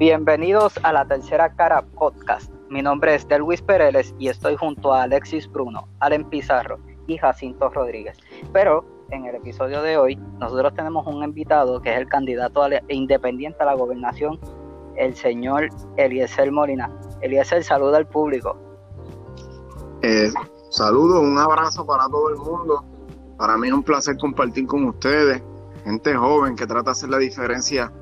Bienvenidos a la tercera cara podcast. Mi nombre es Delwis Pereles y estoy junto a Alexis Bruno, Allen Pizarro y Jacinto Rodríguez. Pero en el episodio de hoy nosotros tenemos un invitado que es el candidato independiente a la gobernación, el señor Eliezer Molina. Eliezer, saluda al público. Eh, saludos, un abrazo para todo el mundo. Para mí es un placer compartir con ustedes, gente joven que trata de hacer la diferencia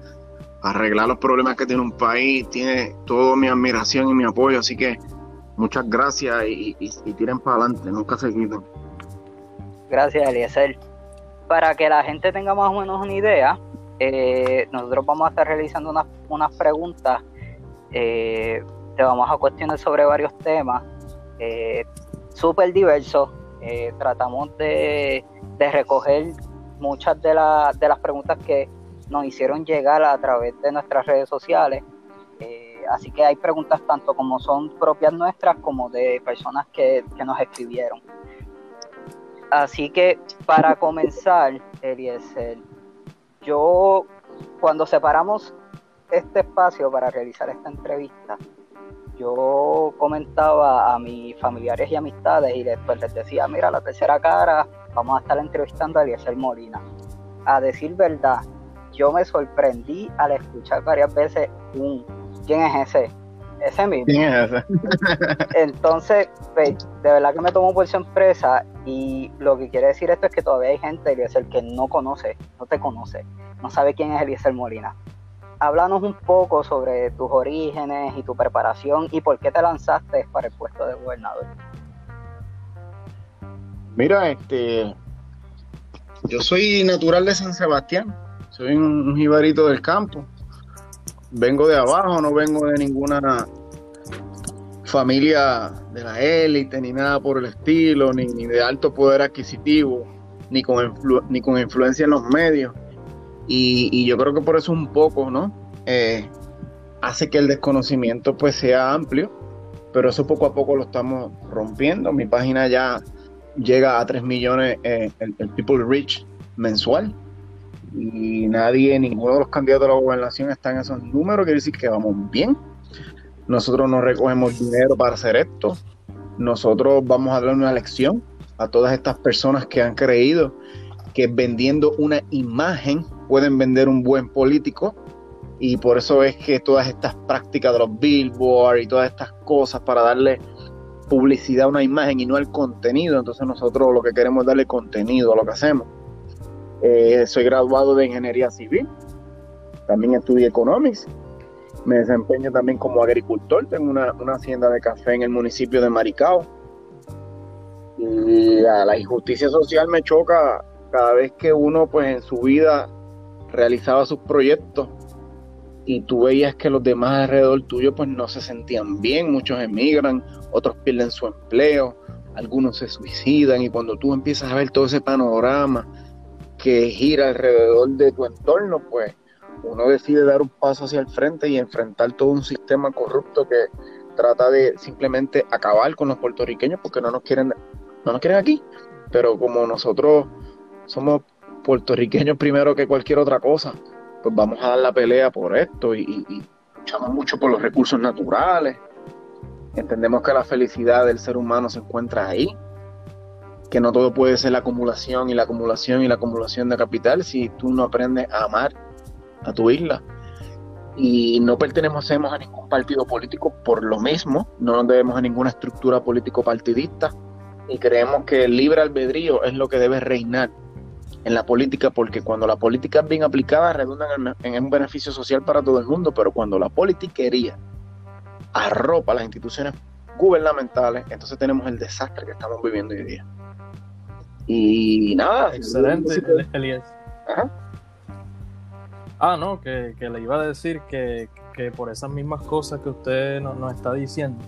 arreglar los problemas que tiene un país, tiene toda mi admiración y mi apoyo, así que muchas gracias y, tiren para adelante, nunca se quiten. Gracias, Eliezer. Para que la gente tenga más o menos una idea, eh, nosotros vamos a estar realizando unas, preguntas, eh, te vamos a cuestionar sobre varios temas, eh, súper diversos, tratamos de, recoger muchas de, de las preguntas que nos hicieron llegar a través de nuestras redes sociales. Eh, así que hay preguntas tanto como son propias nuestras como de personas que, nos escribieron. Así que para comenzar, Eliezer, yo cuando separamos este espacio para realizar esta entrevista, yo comentaba a mis familiares y amistades y después les decía, mira, la tercera cara, vamos a estar entrevistando a Eliezer Molina. A decir verdad, yo me sorprendí al escuchar varias veces un ¿quién es ese? Ese mismo. ¿Quién es ese? Entonces, pues, de verdad que me tomó por sorpresa y lo que quiere decir esto es que todavía hay gente, Eliezer, que no conoce, no te conoce, no sabe quién es Eliezer Molina. Háblanos un poco sobre tus orígenes y tu preparación y por qué te lanzaste para el puesto de gobernador. Mira, este, yo soy natural de San Sebastián, soy un, jibarito del campo. Vengo de abajo, no vengo de ninguna familia de la élite, ni nada por el estilo, ni, de alto poder adquisitivo, ni con, ni con influencia en los medios. Y, yo creo que por eso un poco, ¿no? Eh, hace que el desconocimiento pues sea amplio, pero eso poco a poco lo estamos rompiendo. Mi página ya llega a 3 millones eh, el, el, People Reach mensual y nadie, ninguno de los candidatos a la gobernación está en esos números, quiere decir que vamos bien. Nosotros no recogemos dinero para hacer esto. Nosotros vamos a dar una lección a todas estas personas que han creído que vendiendo una imagen pueden vender un buen político y por eso es que todas estas prácticas de los billboards y todas estas cosas para darle publicidad a una imagen y no al contenido, entonces nosotros lo que queremos es darle contenido a lo que hacemos. Eh, soy graduado de Ingeniería Civil, también estudié Economics, me desempeño también como agricultor, tengo una, hacienda de café en el municipio de Maricao. Y la, injusticia social me choca cada vez que uno pues en su vida realizaba sus proyectos y tú veías que los demás alrededor tuyo pues no se sentían bien, muchos emigran, otros pierden su empleo, algunos se suicidan y cuando tú empiezas a ver todo ese panorama que gira alrededor de tu entorno, pues uno decide dar un paso hacia el frente y enfrentar todo un sistema corrupto que trata de simplemente acabar con los puertorriqueños porque no nos quieren, no nos quieren aquí. Pero como nosotros somos puertorriqueños primero que cualquier otra cosa, pues vamos a dar la pelea por esto y, y luchamos mucho por los recursos naturales. Entendemos que la felicidad del ser humano se encuentra ahí que no todo puede ser la acumulación y la acumulación y la acumulación de capital si tú no aprendes a amar a tu isla. Y no pertenecemos a ningún partido político por lo mismo, no nos debemos a ninguna estructura político partidista y creemos que el libre albedrío es lo que debe reinar en la política porque cuando la política es bien aplicada redunda en, un beneficio social para todo el mundo, pero cuando la politiquería arropa las instituciones gubernamentales, entonces tenemos el desastre que estamos viviendo hoy día. Y nada. Excelente, Elías. Ah, no, que, le iba a decir que, por esas mismas cosas que usted nos, está diciendo,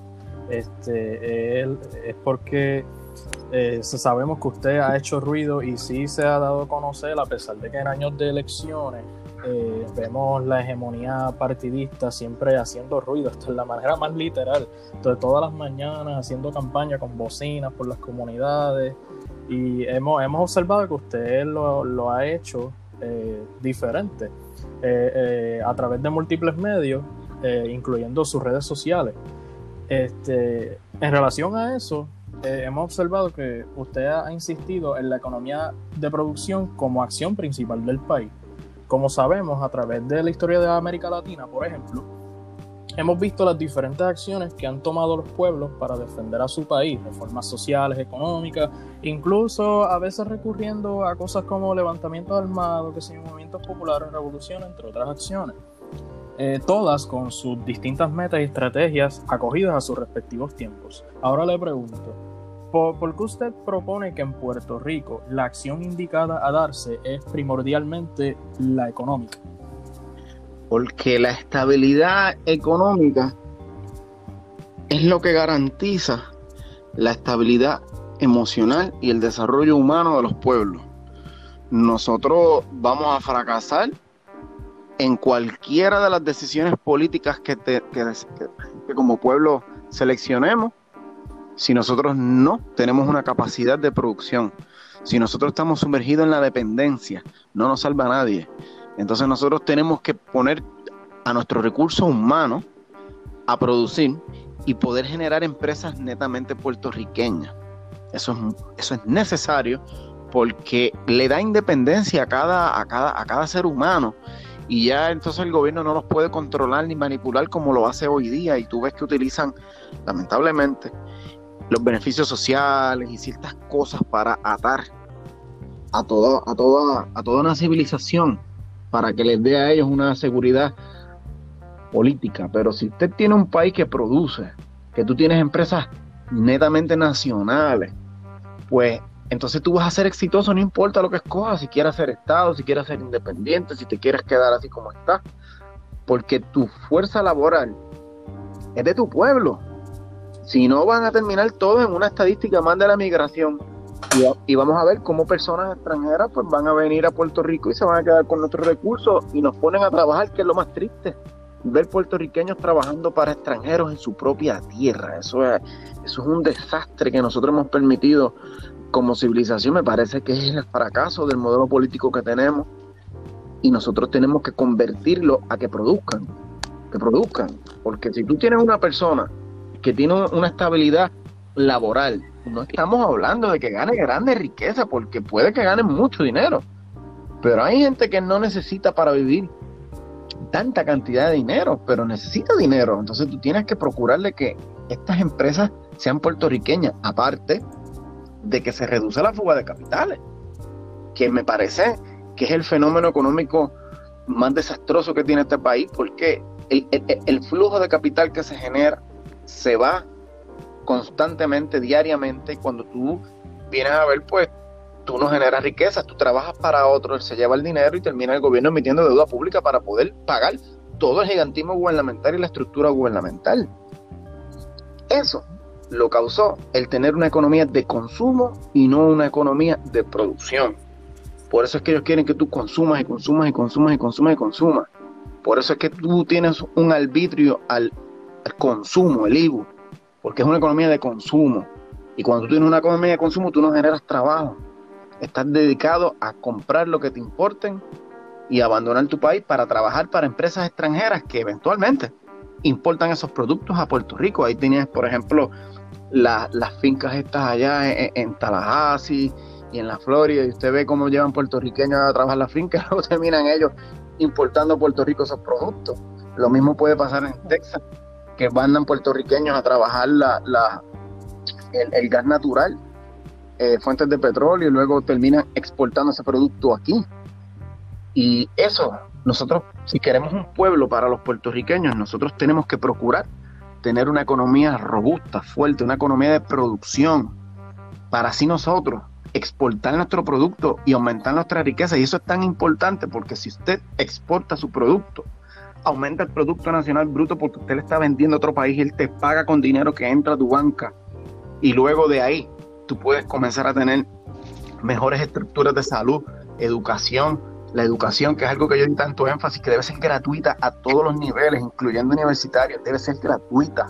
este, él, es porque eh, sabemos que usted ha hecho ruido y sí se ha dado a conocer, a pesar de que en años de elecciones eh, vemos la hegemonía partidista siempre haciendo ruido, esto es la manera más literal, entonces todas las mañanas haciendo campaña con bocinas por las comunidades, y hemos, hemos observado que usted lo, lo ha hecho eh, diferente eh, eh, a través de múltiples medios. eh, incluyendo sus redes sociales. Este, en relación a eso, hemos observado que usted ha insistido en la economía de producción como acción principal del país. Como sabemos, a través de la historia de América Latina, por ejemplo, hemos visto las diferentes acciones que han tomado los pueblos para defender a su país, reformas sociales, económicas, incluso a veces recurriendo a cosas como levantamientos armados, que son movimientos populares, revolución, entre otras acciones. Eh, todas con sus distintas metas y estrategias acogidas a sus respectivos tiempos. Ahora le pregunto, ¿por, qué usted propone que en Puerto Rico la acción indicada a darse es primordialmente la económica? Porque la estabilidad económica es lo que garantiza la estabilidad emocional y el desarrollo humano de los pueblos. Nosotros vamos a fracasar en cualquiera de las decisiones políticas que, como pueblo seleccionemos si nosotros no tenemos una capacidad de producción. Si nosotros estamos sumergidos en la dependencia, no nos salva nadie. Entonces nosotros tenemos que poner a nuestros recursos humanos a producir y poder generar empresas netamente puertorriqueñas. Eso es, eso es necesario porque le da independencia a cada, a cada, a cada ser humano. Y ya entonces el gobierno no los puede controlar ni manipular como lo hace hoy día. Y tú ves que utilizan lamentablemente los beneficios sociales y ciertas cosas para atar a toda, a toda, a toda una civilización para que les dé a ellos una seguridad política. Pero si usted tiene un país que produce, que tú tienes empresas netamente nacionales, pues entonces tú vas a ser exitoso, no importa lo que escojas, si quieres ser Estado, si quieres ser independiente, si te quieres quedar así como estás, porque tu fuerza laboral es de tu pueblo. Si no, van a terminar todos en una estadística más de la migración. Y, vamos a ver cómo personas extranjeras pues van a venir a Puerto Rico y se van a quedar con nuestros recursos y nos ponen a trabajar, que es lo más triste. Ver puertorriqueños trabajando para extranjeros en su propia tierra. Eso es, eso es un desastre que nosotros hemos permitido como civilización me parece que es el fracaso del modelo político que tenemos y nosotros tenemos que convertirlo a que produzcan, que produzcan, porque si tú tienes una persona que tiene una estabilidad laboral, no estamos hablando de que gane grandes riqueza, porque puede que gane mucho dinero, pero hay gente que no necesita para vivir tanta cantidad de dinero, pero necesita dinero, entonces tú tienes que procurarle que estas empresas sean puertorriqueñas, aparte de que se reduce la fuga de capitales, que me parece que es el fenómeno económico más desastroso que tiene este país, porque el, flujo de capital que se genera se va constantemente, diariamente, cuando tú vienes a ver, pues tú no generas riqueza, tú trabajas para otro, él se lleva el dinero y termina el gobierno emitiendo deuda pública para poder pagar todo el gigantismo gubernamental y la estructura gubernamental. Eso lo causó el tener una economía de consumo y no una economía de producción. Por eso es que ellos quieren que tú consumas y consumas y consumas y consumas y consumas. Por eso es que tú tienes un arbitrio al, consumo, el IBU, porque es una economía de consumo. Y cuando tú tienes una economía de consumo, tú no generas trabajo. Estás dedicado a comprar lo que te importen y abandonar tu país para trabajar para empresas extranjeras que eventualmente importan esos productos a Puerto Rico. Ahí tenías, por ejemplo, las fincas estas allá en, Tallahassee y en la Florida, y usted ve cómo llevan puertorriqueños a trabajar las fincas, luego terminan ellos importando a Puerto Rico esos productos. Lo mismo puede pasar en Texas, que mandan puertorriqueños a trabajar la, el, gas natural, eh, fuentes de petróleo, y luego terminan exportando ese producto aquí. Y eso, nosotros, si queremos un pueblo para los puertorriqueños, nosotros tenemos que procurar tener una economía robusta, fuerte, una economía de producción, para así nosotros exportar nuestro producto y aumentar nuestra riqueza. Y eso es tan importante porque si usted exporta su producto, aumenta el Producto Nacional Bruto porque usted le está vendiendo a otro país y él te paga con dinero que entra a tu banca. Y luego de ahí tú puedes comenzar a tener mejores estructuras de salud, educación, la educación, que es algo que yo di tanto énfasis, que debe ser gratuita a todos los niveles, incluyendo universitarios, debe ser gratuita.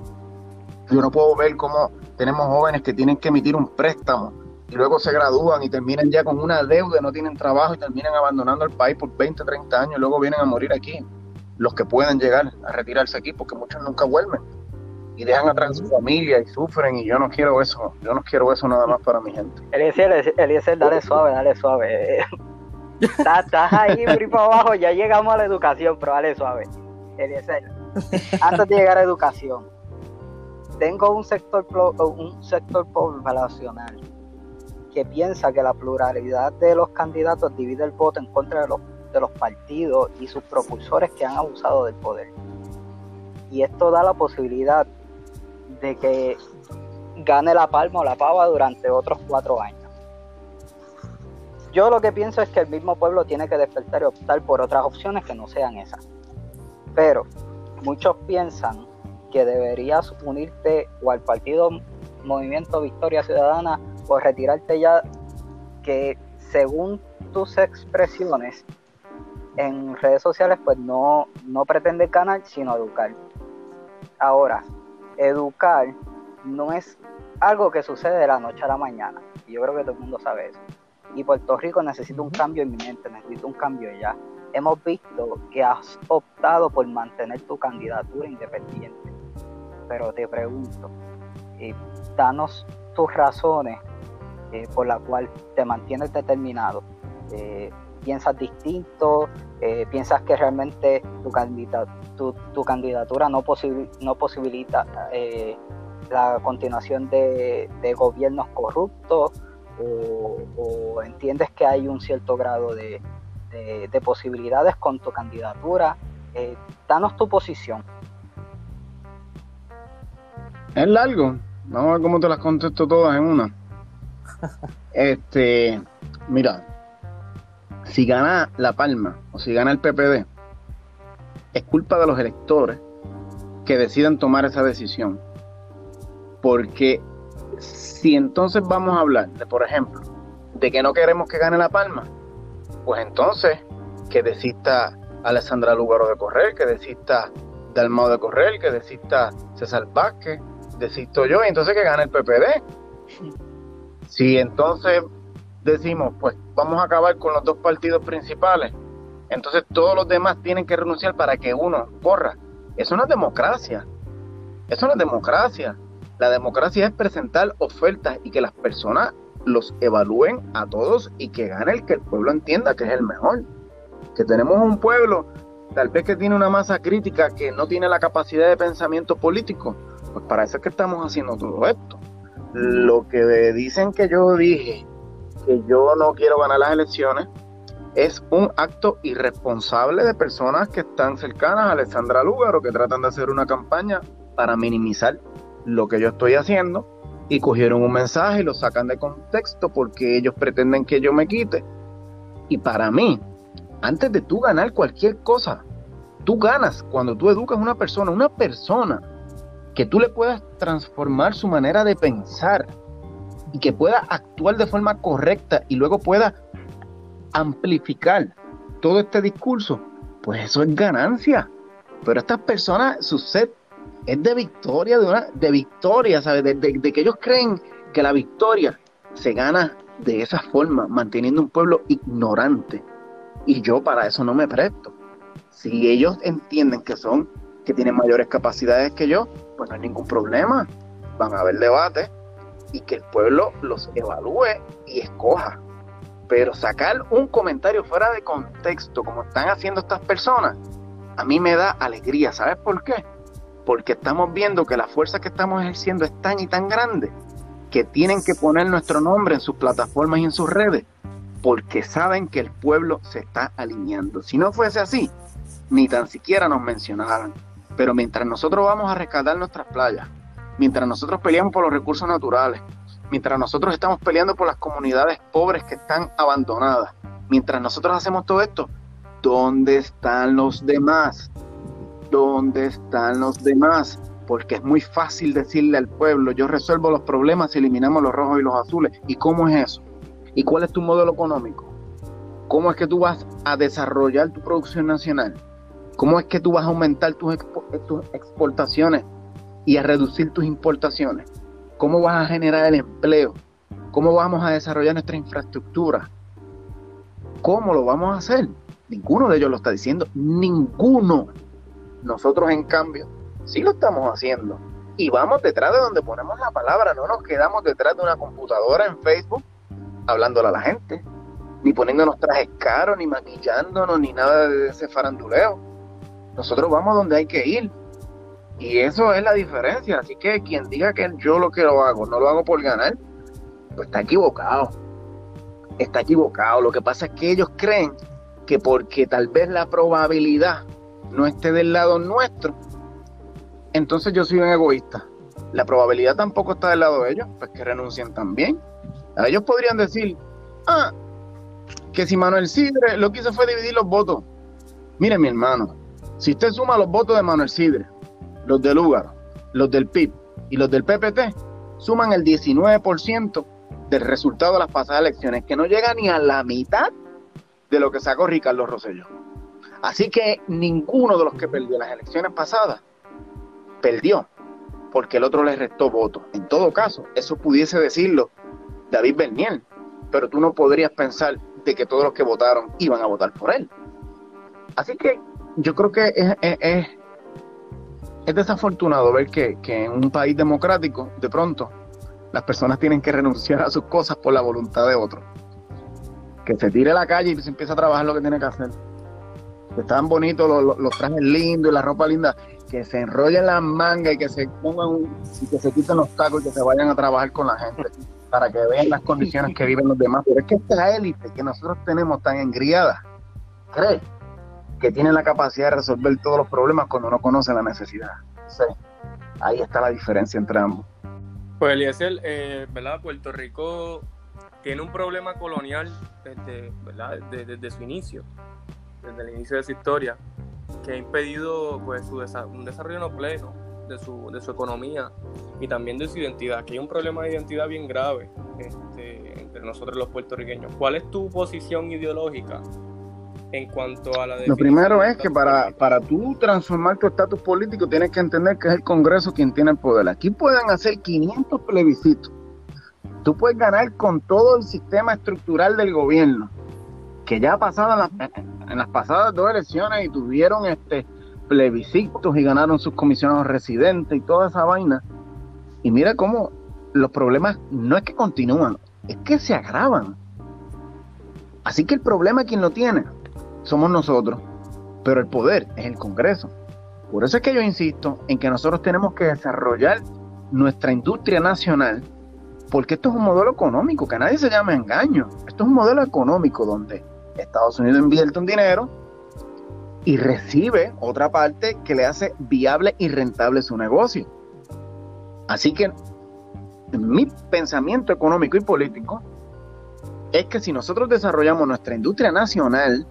Yo no puedo ver cómo tenemos jóvenes que tienen que emitir un préstamo y luego se gradúan y terminan ya con una deuda, no tienen trabajo y terminan abandonando el país por 20, 30 años y luego vienen a morir aquí. Los que pueden llegar a retirarse aquí, porque muchos nunca vuelven y dejan atrás su familia y sufren y yo no quiero eso, yo no quiero eso nada más para mi gente. Eliezer, Eliezer dale suave, dale suave. estás, ahí, por abajo, ya llegamos a la educación, pero dale suave. Eliezer, antes de llegar a educación, tengo un sector, un sector poblacional que piensa que la pluralidad de los candidatos divide el voto en contra de los, de los partidos y sus propulsores que han abusado del poder. Y esto da la posibilidad de que gane la palma o la pava durante otros cuatro años. Yo lo que pienso es que el mismo pueblo tiene que despertar y optar por otras opciones que no sean esas. Pero muchos piensan que deberías unirte o al partido Movimiento Victoria Ciudadana o retirarte ya que según tus expresiones en redes sociales pues no, no pretende ganar sino educar. Ahora, educar no es algo que sucede de la noche a la mañana. Y yo creo que todo el mundo sabe eso. Y Puerto Rico necesita un cambio inminente, necesita un cambio ya. Hemos visto que has optado por mantener tu candidatura independiente. Pero te pregunto, eh, danos tus razones eh, por las cuales te mantienes determinado. Eh, piensas distinto, eh, piensas que realmente tu, tu, candidatura no, no posibilita eh, la continuación de, gobiernos corruptos o, entiendes que hay un cierto grado de, posibilidades con tu candidatura. Eh, danos tu posición. Es largo. Vamos a ver cómo te las contesto todas en una. Este, mira, si gana La Palma o si gana el PPD, es culpa de los electores que decidan tomar esa decisión. Porque si entonces vamos a hablar de, por ejemplo, de que no queremos que gane La Palma, pues entonces que desista Alessandra Lugaro de correr, que desista Dalmao de correr, que desista César Vázquez, desisto yo, y entonces que gane el PPD. Si entonces decimos, pues vamos a acabar con los dos partidos principales, entonces todos los demás tienen que renunciar para que uno corra. Eso no es democracia. Eso no es democracia. La democracia es presentar ofertas y que las personas los evalúen a todos y que gane el que el pueblo entienda que es el mejor. Que tenemos un pueblo tal vez que tiene una masa crítica que no tiene la capacidad de pensamiento político. Pues para eso es que estamos haciendo todo esto. Lo que dicen que yo dije que yo no quiero ganar las elecciones es un acto irresponsable de personas que están cercanas a Alessandra Lúgaro, que tratan de hacer una campaña para minimizar lo que yo estoy haciendo y cogieron un mensaje y lo sacan de contexto porque ellos pretenden que yo me quite. Y para mí, antes de tú ganar cualquier cosa, tú ganas cuando tú educas a una persona, una persona que tú le puedas transformar su manera de pensar, y que pueda actuar de forma correcta y luego pueda amplificar todo este discurso, pues eso es ganancia. Pero estas personas, su set es de victoria, de, una, de victoria, ¿sabes? De, que ellos creen que la victoria se gana de esa forma, manteniendo un pueblo ignorante. Y yo para eso no me presto. Si ellos entienden que son, que tienen mayores capacidades que yo, pues no hay ningún problema. Van a haber debates, y que el pueblo los evalúe y escoja. Pero sacar un comentario fuera de contexto, como están haciendo estas personas, a mí me da alegría. ¿Sabes por qué? Porque estamos viendo que la fuerza que estamos ejerciendo es tan y tan grande que tienen que poner nuestro nombre en sus plataformas y en sus redes, porque saben que el pueblo se está alineando. Si no fuese así, ni tan siquiera nos mencionaran. Pero mientras nosotros vamos a rescatar nuestras playas, mientras nosotros peleamos por los recursos naturales, mientras nosotros estamos peleando por las comunidades pobres que están abandonadas, mientras nosotros hacemos todo esto, ¿dónde están los demás? ¿Dónde están los demás? Porque es muy fácil decirle al pueblo, yo resuelvo los problemas si eliminamos los rojos y los azules. ¿Y cómo es eso? ¿Y cuál es tu modelo económico? ¿Cómo es que tú vas a desarrollar tu producción nacional? ¿Cómo es que tú vas a aumentar tus, tus exportaciones y a reducir tus importaciones? ¿Cómo vas a generar el empleo? ¿Cómo vamos a desarrollar nuestra infraestructura? ¿Cómo lo vamos a hacer? Ninguno de ellos lo está diciendo. Ninguno. Nosotros, en cambio, sí lo estamos haciendo. Y vamos detrás de donde ponemos la palabra, no nos quedamos detrás de una computadora en Facebook hablándole a la gente, ni poniéndonos trajes caros, ni maquillándonos, ni nada de ese faranduleo. Nosotros vamos donde hay que ir. Y eso es la diferencia. Así que quien diga que yo lo que lo hago, no lo hago por ganar, pues está equivocado. Está equivocado. Lo que pasa es que ellos creen que porque tal vez la probabilidad no esté del lado nuestro, entonces yo soy un egoísta. La probabilidad tampoco está del lado de ellos, pues que renuncien también. Ellos podrían decir, ah, que si Manuel Sidre lo que hizo fue dividir los votos. Mire, mi hermano, si usted suma los votos de Manuel Sidre, los del Lúgaro, los del PIB y los del PPT, suman el 19% del resultado de las pasadas elecciones, que no llega ni a la mitad de lo que sacó Ricardo Rosselló. Así que ninguno de los que perdió las elecciones pasadas perdió, porque el otro le restó votos. En todo caso, eso pudiese decirlo David Bernier, pero tú no podrías pensar de que todos los que votaron iban a votar por él. Así que yo creo que es desafortunado ver que, que, en un país democrático, de pronto, las personas tienen que renunciar a sus cosas por la voluntad de otros. Que se tire a la calle y se empieza a trabajar lo que tiene que hacer. Que están bonitos los, los, trajes lindos y la ropa linda, que se enrollen las mangas y que se pongan y que se quiten los tacos y que se vayan a trabajar con la gente para que vean las condiciones que viven los demás. Pero es que esta élite que nosotros tenemos tan engriada, cree que tiene la capacidad de resolver todos los problemas cuando uno conoce la necesidad. Sí. Ahí está la diferencia entre ambos. Pues Eliezer, eh, ¿verdad? Puerto Rico tiene un problema colonial desde, ¿verdad? Desde, su inicio, desde el inicio de su historia, que ha impedido pues, su un desarrollo no pleno de su, de su economía y también de su identidad, que hay un problema de identidad bien grave este, entre nosotros los puertorriqueños. ¿Cuál es tu posición ideológica en cuanto a la Lo primero es que para, para tú transformar tu estatus político tienes que entender que es el Congreso quien tiene el poder. Aquí pueden hacer 500 plebiscitos. Tú puedes ganar con todo el sistema estructural del gobierno, que ya ha pasado en las, en las pasadas dos elecciones y tuvieron este plebiscitos y ganaron sus comisionados residentes y toda esa vaina. Y mira cómo los problemas no es que continúan, es que se agravan. Así que el problema quien lo tiene somos nosotros, pero el poder es el Congreso. Por eso es que yo insisto en que nosotros tenemos que desarrollar nuestra industria nacional, porque esto es un modelo económico, que nadie se llame engaño. Esto es un modelo económico donde Estados Unidos invierte un dinero, y recibe otra parte que le hace viable y rentable su negocio. Así que mi pensamiento económico y político es que si nosotros desarrollamos nuestra industria nacional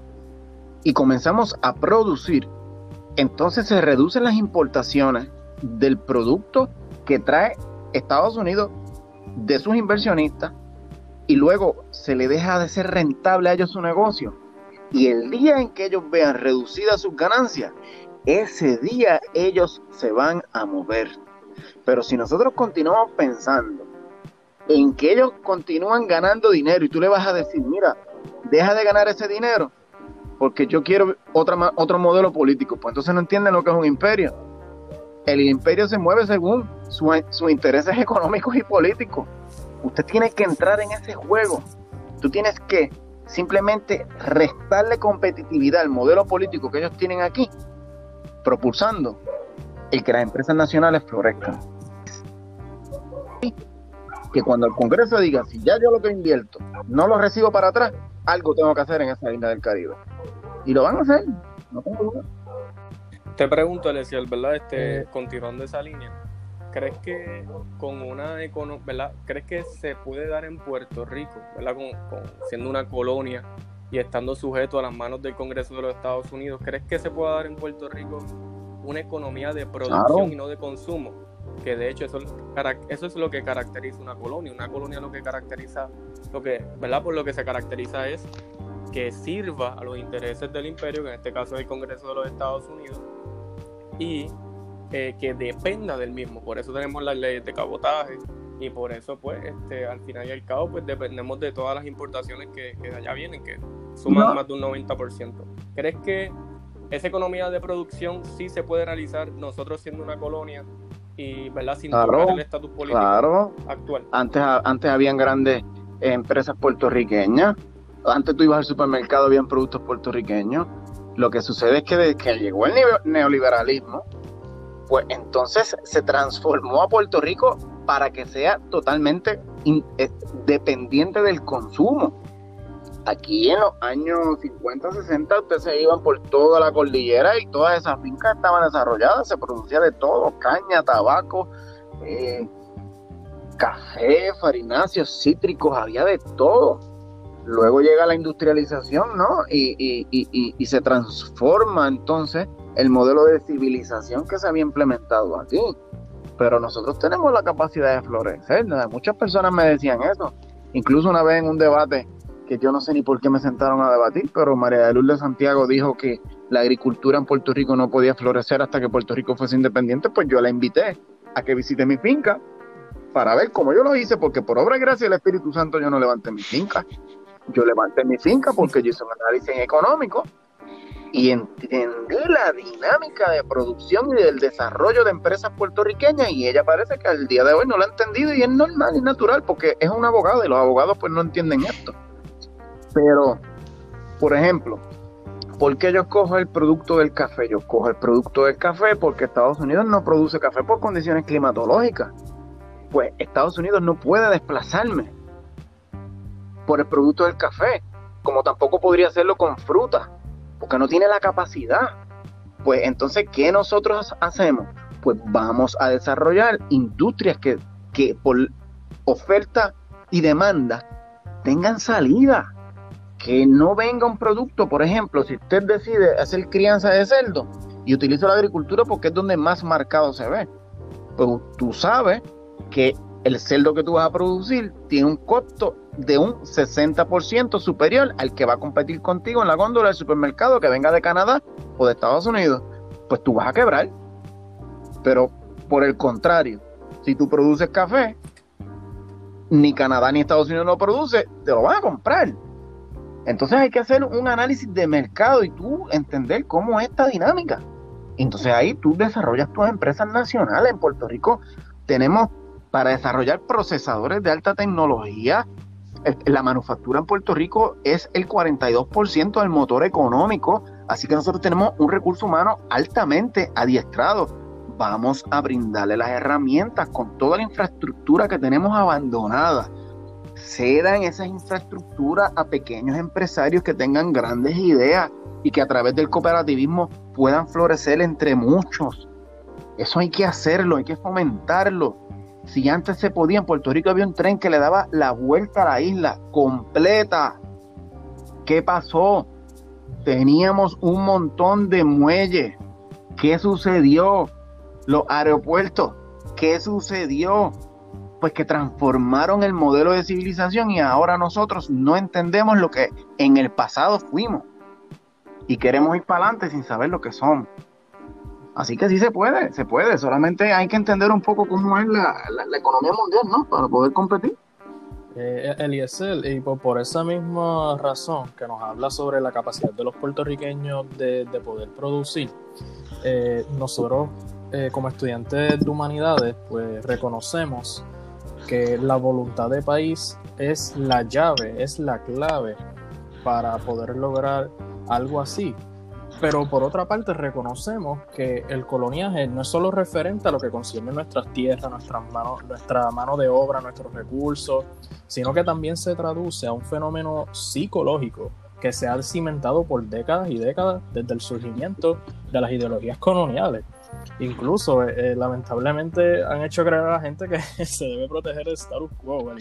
y comenzamos a producir, entonces se reducen las importaciones del producto que trae Estados Unidos de sus inversionistas y luego se le deja de ser rentable a ellos su negocio y el día en que ellos vean reducidas sus ganancias, ese día ellos se van a mover. Pero si nosotros continuamos pensando en que ellos continúan ganando dinero y tú le vas a decir, mira, deja de ganar ese dinero porque yo quiero otra, otro modelo político, pues entonces no entienden lo que es un imperio. El imperio se mueve según sus intereses económicos y políticos. Usted tiene que entrar en ese juego. Tú tienes que simplemente restarle competitividad al modelo político que ellos tienen aquí, propulsando el que las empresas nacionales florezcan. Que cuando el Congreso diga, si ya yo lo que invierto no lo recibo para atrás, algo tengo que hacer en esa isla del Caribe. Y lo van a hacer, no tengo duda. Te pregunto, Alessiel, ¿verdad? Este, continuando esa línea, ¿crees que con una economía, ¿verdad? ¿Crees que se puede dar en Puerto Rico, ¿verdad? Con, siendo una colonia y estando sujeto a las manos del Congreso de los Estados Unidos, ¿crees que se puede dar en Puerto Rico una economía de producción y no de consumo? Que de hecho eso, eso es lo que caracteriza una colonia. Una colonia lo que caracteriza, lo que, ¿verdad? Por lo que se caracteriza es que sirva a los intereses del imperio, que en este caso es el Congreso de los Estados Unidos, y eh, que dependa del mismo. Por eso tenemos las leyes de cabotaje y por eso, pues, este, al final y al cabo, pues dependemos de todas las importaciones que, de allá vienen, que suman más de un 90%. ¿Crees que esa economía de producción sí se puede realizar nosotros siendo una colonia y ¿verdad? sin claro, el estatus político actual. Antes, antes habían grandes empresas puertorriqueñas, antes tú ibas al supermercado, habían productos puertorriqueños. Lo que sucede es que desde que llegó el neoliberalismo, pues entonces se transformó a Puerto Rico para que sea totalmente eh, dependiente del consumo. Aquí en los años 50, 60, ustedes se iban por toda la cordillera y todas esas fincas estaban desarrolladas, se producía de todo, caña, tabaco, eh, café, farináceos, cítricos, había de todo. Luego llega la industrialización, ¿no? Y, y, se transforma entonces el modelo de civilización que se había implementado aquí. Pero nosotros tenemos la capacidad de florecer. Muchas personas me decían eso. Incluso una vez en un debate que yo no sé ni por qué me sentaron a debatir, pero María de Luz de Santiago dijo que la agricultura en Puerto Rico no podía florecer hasta que Puerto Rico fuese independiente, pues yo la invité a que visite mi finca para ver cómo yo lo hice, porque por obra y gracia del Espíritu Santo yo no levanté mi finca. Yo levanté mi finca porque yo hice un análisis económico y entendí la dinámica de producción y del desarrollo de empresas puertorriqueñas y ella parece que al día de hoy no lo ha entendido y es normal y natural porque es un abogado y los abogados pues no entienden esto. Pero, por ejemplo, ¿por qué yo cojo el producto del café? Yo cojo el producto del café porque Estados Unidos no produce café por condiciones climatológicas. Pues Estados Unidos no puede desplazarme por el producto del café, como tampoco podría hacerlo con fruta, porque no tiene la capacidad. Pues entonces, ¿qué nosotros hacemos? Pues vamos a desarrollar industrias que, que por oferta y demanda tengan salida que no venga un producto, por ejemplo, si usted decide hacer crianza de cerdo y utiliza la agricultura porque es donde más marcado se ve, pues tú sabes que el cerdo que tú vas a producir tiene un costo de un 60% superior al que va a competir contigo en la góndola del supermercado que venga de Canadá o de Estados Unidos. Pues tú vas a quebrar. Pero por el contrario, si tú produces café, ni Canadá ni Estados Unidos lo produce, te lo van a comprar. Entonces hay que hacer un análisis de mercado y tú entender cómo es esta dinámica. Entonces ahí tú desarrollas tus empresas nacionales. En Puerto Rico tenemos para desarrollar procesadores de alta tecnología. La manufactura en Puerto Rico es el 42% del motor económico, así que nosotros tenemos un recurso humano altamente adiestrado. Vamos a brindarle las herramientas con toda la infraestructura que tenemos abandonada cedan esas infraestructuras a pequeños empresarios que tengan grandes ideas y que a través del cooperativismo puedan florecer entre muchos. Eso hay que hacerlo, hay que fomentarlo. Si antes se podía, en Puerto Rico había un tren que le daba la vuelta a la isla completa. ¿Qué pasó? Teníamos un montón de muelles. ¿Qué sucedió? Los aeropuertos. ¿Qué sucedió? pues que transformaron el modelo de civilización y ahora nosotros no entendemos lo que en el pasado fuimos y queremos ir para adelante sin saber lo que somos. Así que sí se puede, se puede, solamente hay que entender un poco cómo es la, economía mundial, ¿no? Para poder competir. Eh, Eliezer, y por, esa misma razón que nos habla sobre la capacidad de los puertorriqueños de, poder producir, eh, nosotros eh, como estudiantes de humanidades, pues reconocemos que la voluntad de país es la llave, es la clave para poder lograr algo así. Pero por otra parte reconocemos que el coloniaje no es solo referente a lo que concierne nuestras tierras, nuestras manos, nuestra mano de obra, nuestros recursos, sino que también se traduce a un fenómeno psicológico que se ha cimentado por décadas y décadas desde el surgimiento de las ideologías coloniales. Incluso, eh, eh, lamentablemente, han hecho creer a la gente que se debe proteger el status quo.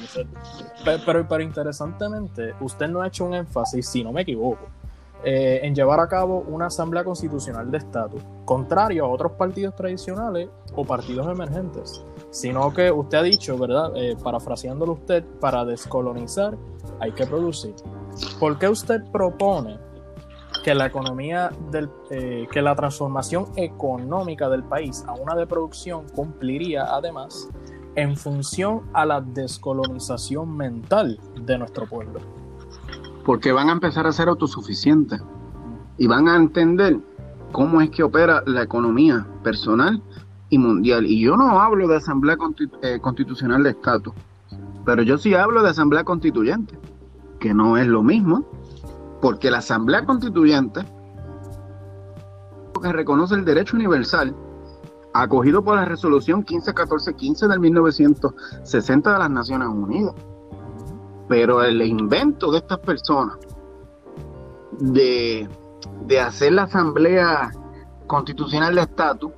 Pero, pero, interesantemente, usted no ha hecho un énfasis, si no me equivoco, eh, en llevar a cabo una asamblea constitucional de estatus, contrario a otros partidos tradicionales o partidos emergentes, sino que usted ha dicho, ¿verdad? parafraseándolo usted, para descolonizar hay que producir. ¿Por qué usted propone que la economía del, eh, que la transformación económica del país a una de producción cumpliría además en función a la descolonización mental de nuestro pueblo. Porque van a empezar a ser autosuficientes y van a entender cómo es que opera la economía personal y mundial. Y yo no hablo de Asamblea eh, Constitucional de Estatus, pero yo sí hablo de Asamblea Constituyente, que no es lo mismo, porque la Asamblea Constituyente que reconoce el derecho universal acogido por la resolución 151415 del 1960 de las Naciones Unidas. Pero el invento de estas personas de, de hacer la Asamblea Constitucional de Estatus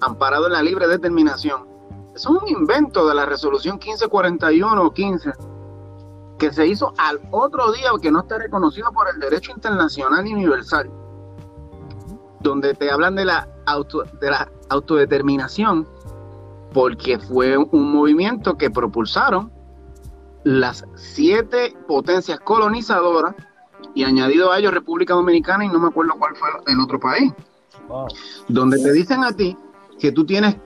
amparado en la libre determinación. Es un invento de la resolución 1541 o 15 que se hizo al otro día que no está reconocido por el derecho internacional y universal, donde te hablan de la, auto, de la autodeterminación, porque fue un movimiento que propulsaron las siete potencias colonizadoras y añadido a ellos República Dominicana y no me acuerdo cuál fue el otro país, donde te dicen a ti que tú tienes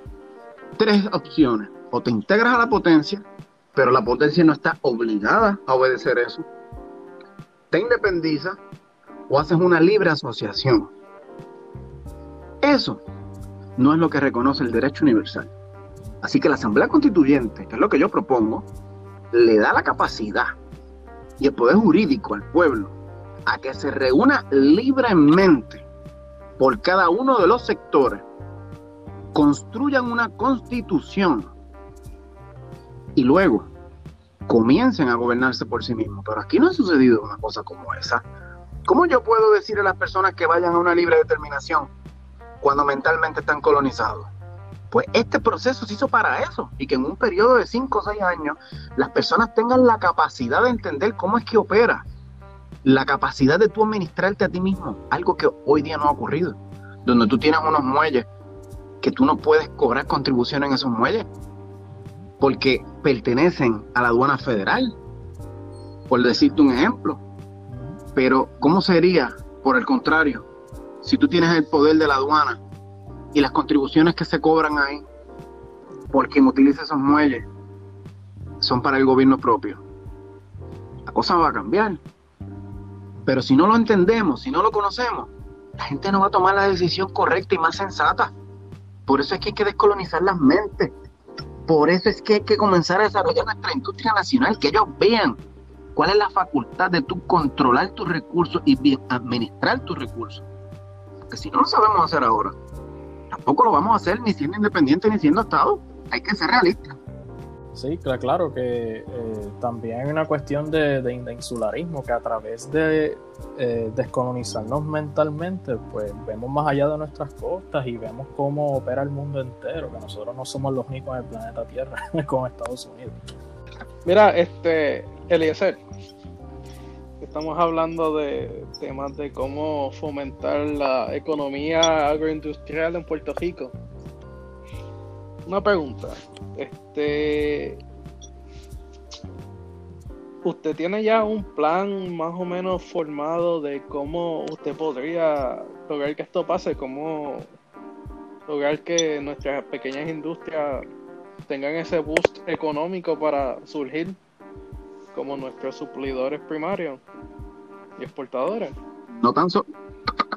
tres opciones. O te integras a la potencia, pero la potencia no está obligada a obedecer eso. Te independiza o haces una libre asociación. Eso no es lo que reconoce el derecho universal. Así que la Asamblea Constituyente, que es lo que yo propongo, le da la capacidad y el poder jurídico al pueblo a que se reúna libremente por cada uno de los sectores construyan una constitución y luego comiencen a gobernarse por sí mismos. Pero aquí no ha sucedido una cosa como esa. ¿Cómo yo puedo decir a las personas que vayan a una libre determinación cuando mentalmente están colonizados? Pues este proceso se hizo para eso y que en un periodo de 5 o 6 años las personas tengan la capacidad de entender cómo es que opera, la capacidad de tú administrarte a ti mismo, algo que hoy día no ha ocurrido, donde tú tienes unos muelles que tú no puedes cobrar contribución en esos muelles porque pertenecen a la aduana federal, por decirte un ejemplo. Pero, ¿cómo sería, por el contrario, si tú tienes el poder de la aduana y las contribuciones que se cobran ahí por quien utiliza esos muelles son para el gobierno propio? La cosa va a cambiar. Pero si no lo entendemos, si no lo conocemos, la gente no va a tomar la decisión correcta y más sensata. Por eso es que hay que descolonizar las mentes. Por eso es que hay que comenzar a desarrollar nuestra industria nacional, que ellos vean cuál es la facultad de tú controlar tus recursos y administrar tus recursos. Porque si no lo sabemos hacer ahora, tampoco lo vamos a hacer ni siendo independiente ni siendo Estado. Hay que ser realistas. Sí, claro que eh, también hay una cuestión de, insularismo, que a través de eh, descolonizarnos mentalmente, pues vemos más allá de nuestras costas y vemos cómo opera el mundo entero, que nosotros no somos los únicos en el planeta Tierra como Estados Unidos. Mira, este, Eliezer, estamos hablando de temas de cómo fomentar la economía agroindustrial en Puerto Rico. Una pregunta, este, ¿usted tiene ya un plan más o menos formado de cómo usted podría lograr que esto pase? ¿Cómo lograr que nuestras pequeñas industrias tengan ese boost económico para surgir como nuestros suplidores primarios y exportadores? No tan,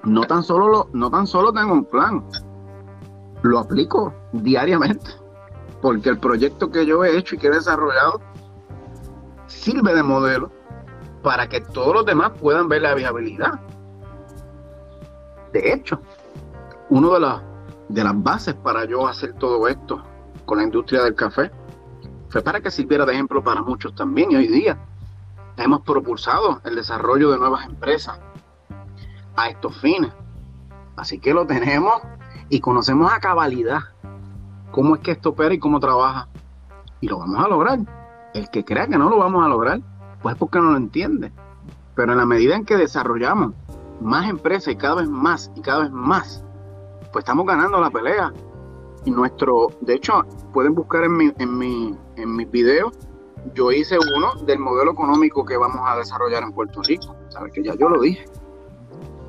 no tan solo lo, no tan solo tengo un plan, lo aplico diariamente porque el proyecto que yo he hecho y que he desarrollado sirve de modelo para que todos los demás puedan ver la viabilidad. De hecho, una de, las de las bases para yo hacer todo esto con la industria del café fue para que sirviera de ejemplo para muchos también. Y hoy día hemos propulsado el desarrollo de nuevas empresas a estos fines. Así que lo tenemos y conocemos a cabalidad cómo es que esto opera y cómo trabaja. Y lo vamos a lograr. El que crea que no lo vamos a lograr, pues es porque no lo entiende. Pero en la medida en que desarrollamos más empresas y cada vez más y cada vez más, pues estamos ganando la pelea. Y nuestro, de hecho, pueden buscar en mi, en mi, en mis videos, yo hice uno del modelo económico que vamos a desarrollar en Puerto Rico. Sabes que ya yo lo dije.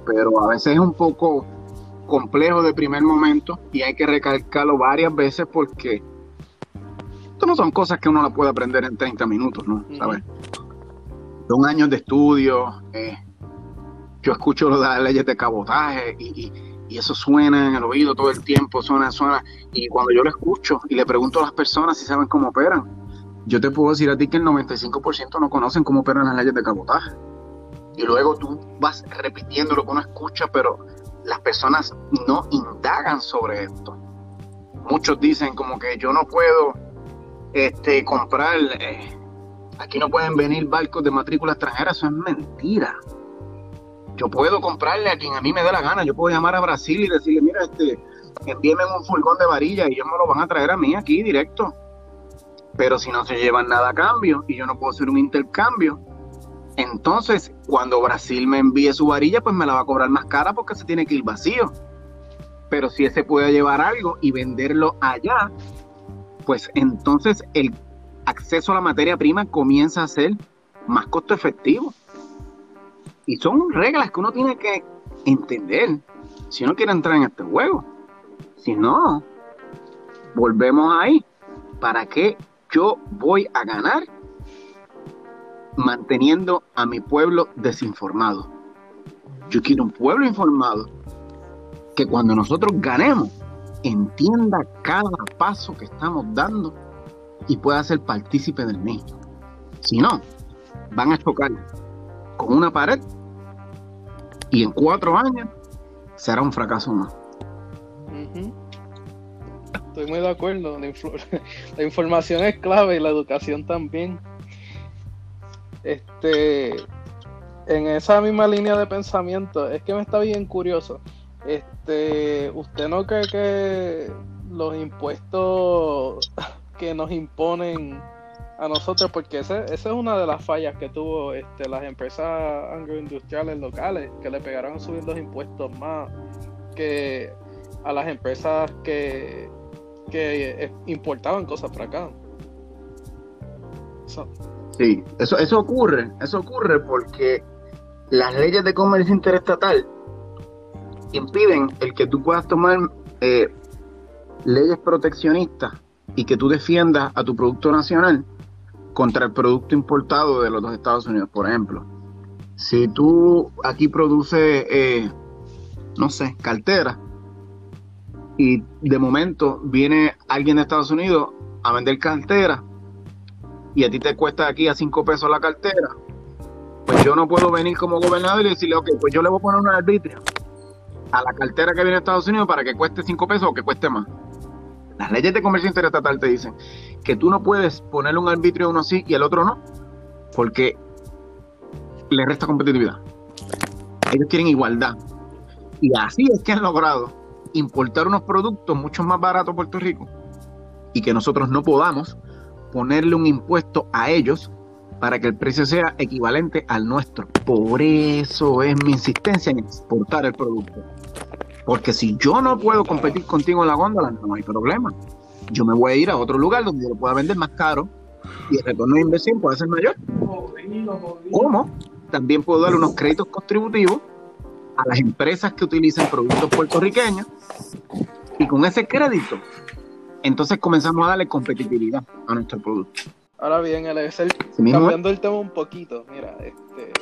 Pero a veces es un poco complejo de primer momento y hay que recalcarlo varias veces porque esto no son cosas que uno la puede aprender en 30 minutos, ¿no? ¿Sabes? Son años de estudio, eh, yo escucho las leyes de cabotaje y, y eso suena en el oído todo el tiempo, suena, suena. Y cuando yo lo escucho y le pregunto a las personas si saben cómo operan, yo te puedo decir a ti que el 95% no conocen cómo operan las leyes de cabotaje. Y luego tú vas repitiendo lo que uno escucha, pero las personas no indagan sobre esto. Muchos dicen como que yo no puedo este, comprar, eh, aquí no pueden venir barcos de matrícula extranjera, eso es mentira. Yo puedo comprarle a quien a mí me dé la gana, yo puedo llamar a Brasil y decirle, mira, este, envíenme un furgón de varilla y ellos me lo van a traer a mí aquí directo. Pero si no se llevan nada a cambio y yo no puedo hacer un intercambio, entonces cuando Brasil me envíe su varilla, pues me la va a cobrar más cara porque se tiene que ir vacío. Pero si ese puede llevar algo y venderlo allá, pues entonces el acceso a la materia prima comienza a ser más costo efectivo. Y son reglas que uno tiene que entender si uno quiere entrar en este juego. Si no, volvemos ahí. ¿Para qué yo voy a ganar manteniendo a mi pueblo desinformado? Yo quiero un pueblo informado que cuando nosotros ganemos entienda cada paso que estamos dando y pueda ser partícipe del mismo. Si no, van a chocar con una pared y en cuatro años será un fracaso más. Estoy muy de acuerdo. La, información es clave y la educación también. Este, en esa misma línea de pensamiento, es que me está bien curioso. Este, ¿usted no cree que los impuestos que nos imponen a nosotros, porque esa es una de las fallas que tuvo este, las empresas agroindustriales locales, que le pegaron a subir los impuestos más que a las empresas que, que importaban cosas para acá. Sí, eso, eso ocurre, eso ocurre porque las leyes de comercio interestatal impiden el que tú puedas tomar eh, leyes proteccionistas y que tú defiendas a tu producto nacional contra el producto importado de los dos Estados Unidos, por ejemplo. Si tú aquí produces, eh, no sé, cartera, y de momento viene alguien de Estados Unidos a vender cartera, y a ti te cuesta aquí a cinco pesos la cartera, pues yo no puedo venir como gobernador y decirle, ok, pues yo le voy a poner un arbitrio a la cartera que viene de Estados Unidos para que cueste cinco pesos o que cueste más. Las leyes de comercio interestatal te dicen que tú no puedes ponerle un arbitrio a uno sí y al otro no, porque le resta competitividad. Ellos quieren igualdad. Y así es que han logrado importar unos productos mucho más baratos a Puerto Rico y que nosotros no podamos ponerle un impuesto a ellos para que el precio sea equivalente al nuestro. Por eso es mi insistencia en exportar el producto. Porque si yo no puedo competir contigo en la góndola, no hay problema. Yo me voy a ir a otro lugar donde yo lo pueda vender más caro y el retorno de inversión puede ser mayor. ¿Cómo? También puedo dar unos créditos contributivos a las empresas que utilizan productos puertorriqueños y con ese crédito, entonces comenzamos a darle competitividad a nuestro producto. Ahora bien, el cambiando el tema un poquito, mira, este,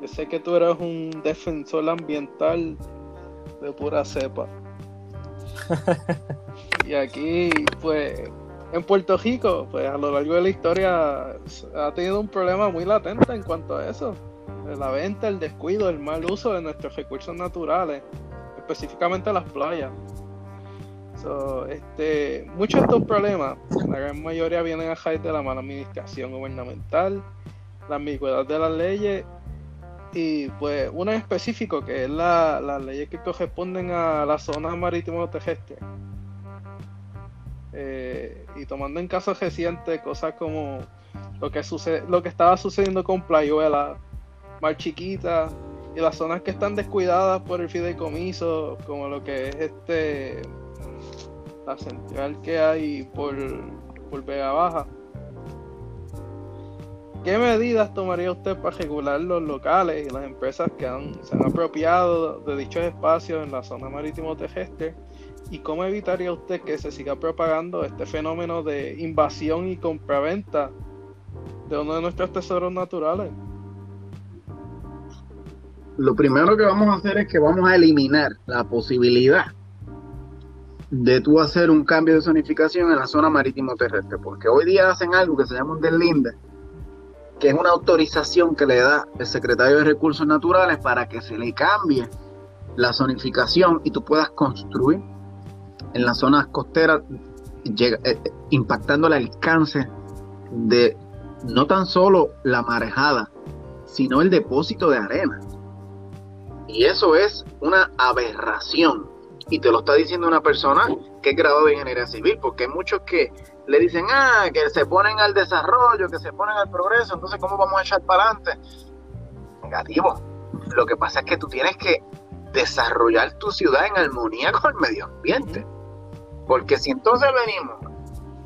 yo sé que tú eres un defensor ambiental de pura cepa. y aquí, pues, en Puerto Rico, pues a lo largo de la historia ha tenido un problema muy latente en cuanto a eso. La venta, el descuido, el mal uso de nuestros recursos naturales, específicamente las playas. este, muchos de estos problemas, la gran mayoría vienen a raíz de la mala administración gubernamental, la ambigüedad de las leyes y pues uno en específico que es la, las leyes que corresponden a la zona marítimo terrestre eh, y tomando en casos recientes cosas como lo que sucede lo que estaba sucediendo con Playuela Mar Chiquita y las zonas que están descuidadas por el fideicomiso como lo que es este la central que hay por, por Vega Baja ¿Qué medidas tomaría usted para regular los locales y las empresas que se han apropiado de dichos espacios en la zona marítimo terrestre? ¿Y cómo evitaría usted que se siga propagando este fenómeno de invasión y compraventa de uno de nuestros tesoros naturales? lo primero que vamos a hacer es que vamos a eliminar la posibilidad de tú hacer un cambio de zonificación en la zona marítimo terrestre, porque hoy día hacen algo que se llama un deslinde, que es una autorización que le da el secretario de Recursos Naturales para que se le cambie la zonificación y tú puedas construir en las zonas costeras, eh, eh, impactando el alcance de no tan solo la marejada, sino el depósito de arena. Y eso es una aberración. Y te lo está diciendo una persona que es graduada de ingeniería civil, porque hay muchos que le dicen, ah, que se ponen al desarrollo, que se ponen al progreso, entonces ¿cómo vamos a echar para adelante? Negativo. Lo que pasa es que tú tienes que desarrollar tu ciudad en armonía con el medio ambiente. Porque si entonces venimos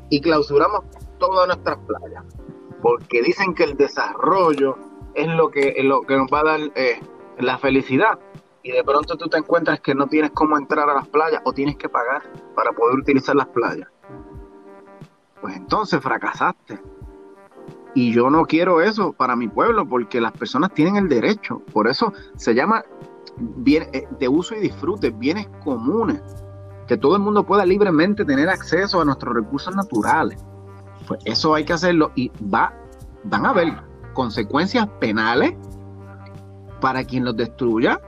y clausuramos todas nuestras playas, porque dicen que el desarrollo es lo que, lo que nos va a dar eh, la felicidad, y de pronto tú te encuentras que no tienes cómo entrar a las playas o tienes que pagar para poder utilizar las playas, pues entonces fracasaste. Y yo no quiero eso para mi pueblo porque las personas tienen el derecho. Por eso se llama eh, de uso y disfrute, bienes comunes. Que todo el mundo pueda libremente tener acceso a nuestros recursos naturales. Pues eso hay que hacerlo y va, van a haber consecuencias penales para quien los destruya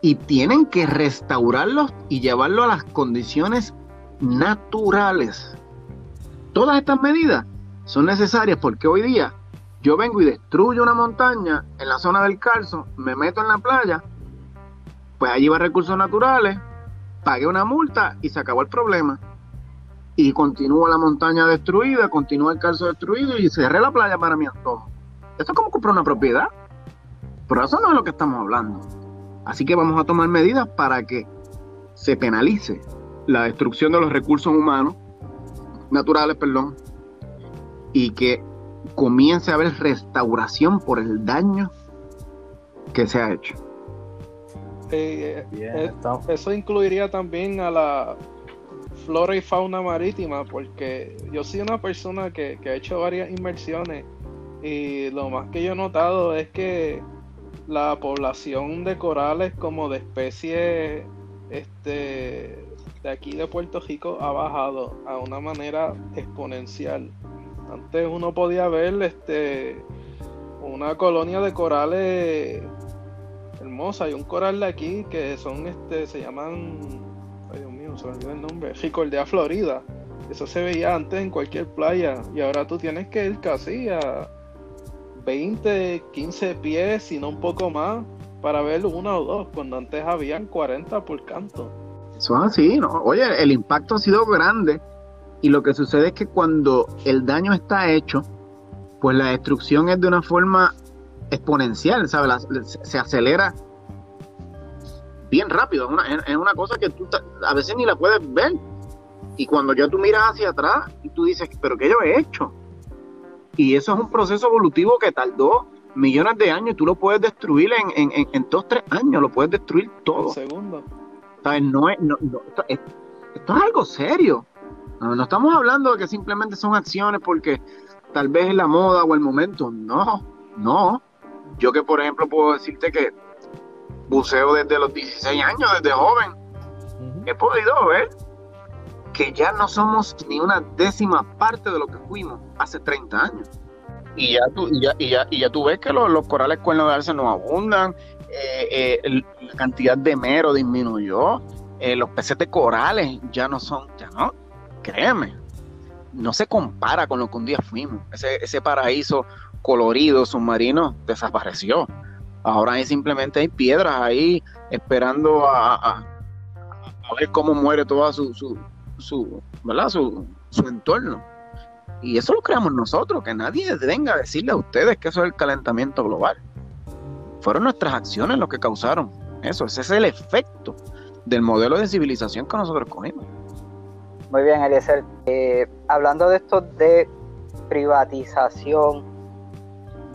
y tienen que restaurarlos y llevarlo a las condiciones naturales. Todas estas medidas son necesarias porque hoy día yo vengo y destruyo una montaña en la zona del Carso, me meto en la playa, pues allí va recursos naturales, pagué una multa y se acabó el problema. Y continúa la montaña destruida, continúa el Carso destruido y cerré la playa para mi antojo. Esto es como comprar una propiedad. Pero eso no es lo que estamos hablando. Así que vamos a tomar medidas para que se penalice la destrucción de los recursos humanos, naturales, perdón, y que comience a haber restauración por el daño que se ha hecho. Eh, eh, eso incluiría también a la flora y fauna marítima, porque yo soy una persona que, que ha hecho varias inversiones y lo más que yo he notado es que la población de corales como de especie este de aquí de Puerto Rico ha bajado a una manera exponencial. Antes uno podía ver este una colonia de corales hermosa. Hay un coral de aquí que son este se llaman ay Dios mío, se me olvidó el nombre, Ricordea Florida. Eso se veía antes en cualquier playa y ahora tú tienes que ir casi a 20, 15 pies, sino un poco más, para ver uno o dos, cuando antes habían 40 por canto. Eso es así, ¿no? Oye, el impacto ha sido grande y lo que sucede es que cuando el daño está hecho, pues la destrucción es de una forma exponencial, ¿sabes? se acelera bien rápido, es una, es una cosa que tú a veces ni la puedes ver. Y cuando ya tú miras hacia atrás y tú dices, pero ¿qué yo he hecho? Y eso es un proceso evolutivo que tardó millones de años y tú lo puedes destruir en, en, en, dos, tres años, lo puedes destruir todo. Segundo. No es, no, esto, es, algo serio. No, estamos hablando de que simplemente son acciones porque tal vez es la moda o el momento. No, no. Yo que por ejemplo puedo decirte que buceo desde los 16 años, desde joven, he podido ver que ya no somos ni una décima parte de lo que fuimos hace 30 años. Y ya tú, y ya, y ya, y ya tú ves que los, los corales cuernos de arce no abundan, eh, eh, la cantidad de mero disminuyó, eh, los peces de corales ya no son, ya no, créeme, no se compara con lo que un día fuimos. Ese, ese paraíso colorido submarino desapareció. Ahora hay simplemente hay piedras ahí esperando a, a, ver cómo muere toda su, su, ¿verdad? Su, su entorno. Y eso lo creamos nosotros, que nadie venga a decirle a ustedes que eso es el calentamiento global. Fueron nuestras acciones lo que causaron eso. Ese es el efecto del modelo de civilización que nosotros cogimos. Muy bien, Eliezer. Eh, hablando de esto de privatización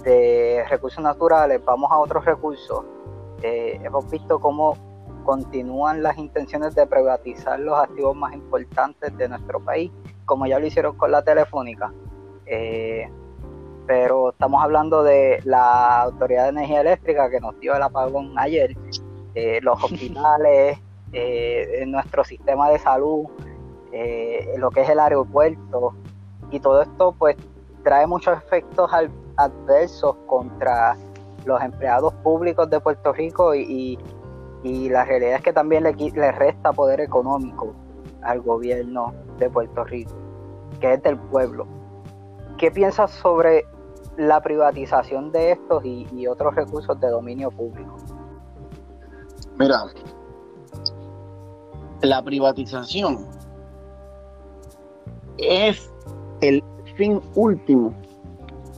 de recursos naturales, vamos a otros recursos. Eh, hemos visto cómo continúan las intenciones de privatizar los activos más importantes de nuestro país, como ya lo hicieron con la telefónica. Eh, pero estamos hablando de la Autoridad de Energía Eléctrica que nos dio el apagón ayer, eh, los hospitales, eh, nuestro sistema de salud, eh, lo que es el aeropuerto, y todo esto pues trae muchos efectos adversos contra los empleados públicos de Puerto Rico y, la realidad es que también le, le resta poder económico al gobierno de Puerto Rico, que es del pueblo. ¿Qué piensas sobre la privatización de estos y, otros recursos de dominio público? Mira, la privatización es el fin último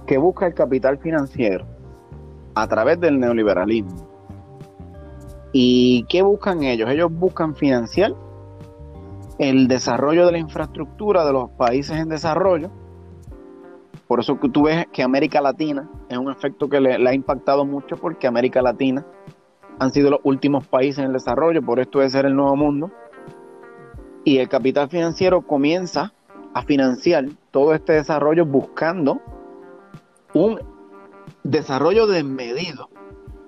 que busca el capital financiero a través del neoliberalismo. ¿Y qué buscan ellos? Ellos buscan financiar el desarrollo de la infraestructura de los países en desarrollo por eso que tú ves que América Latina es un efecto que le, ha impactado mucho porque América Latina han sido los últimos países en el desarrollo, por esto debe ser el nuevo mundo. Y el capital financiero comienza a financiar todo este desarrollo buscando un desarrollo desmedido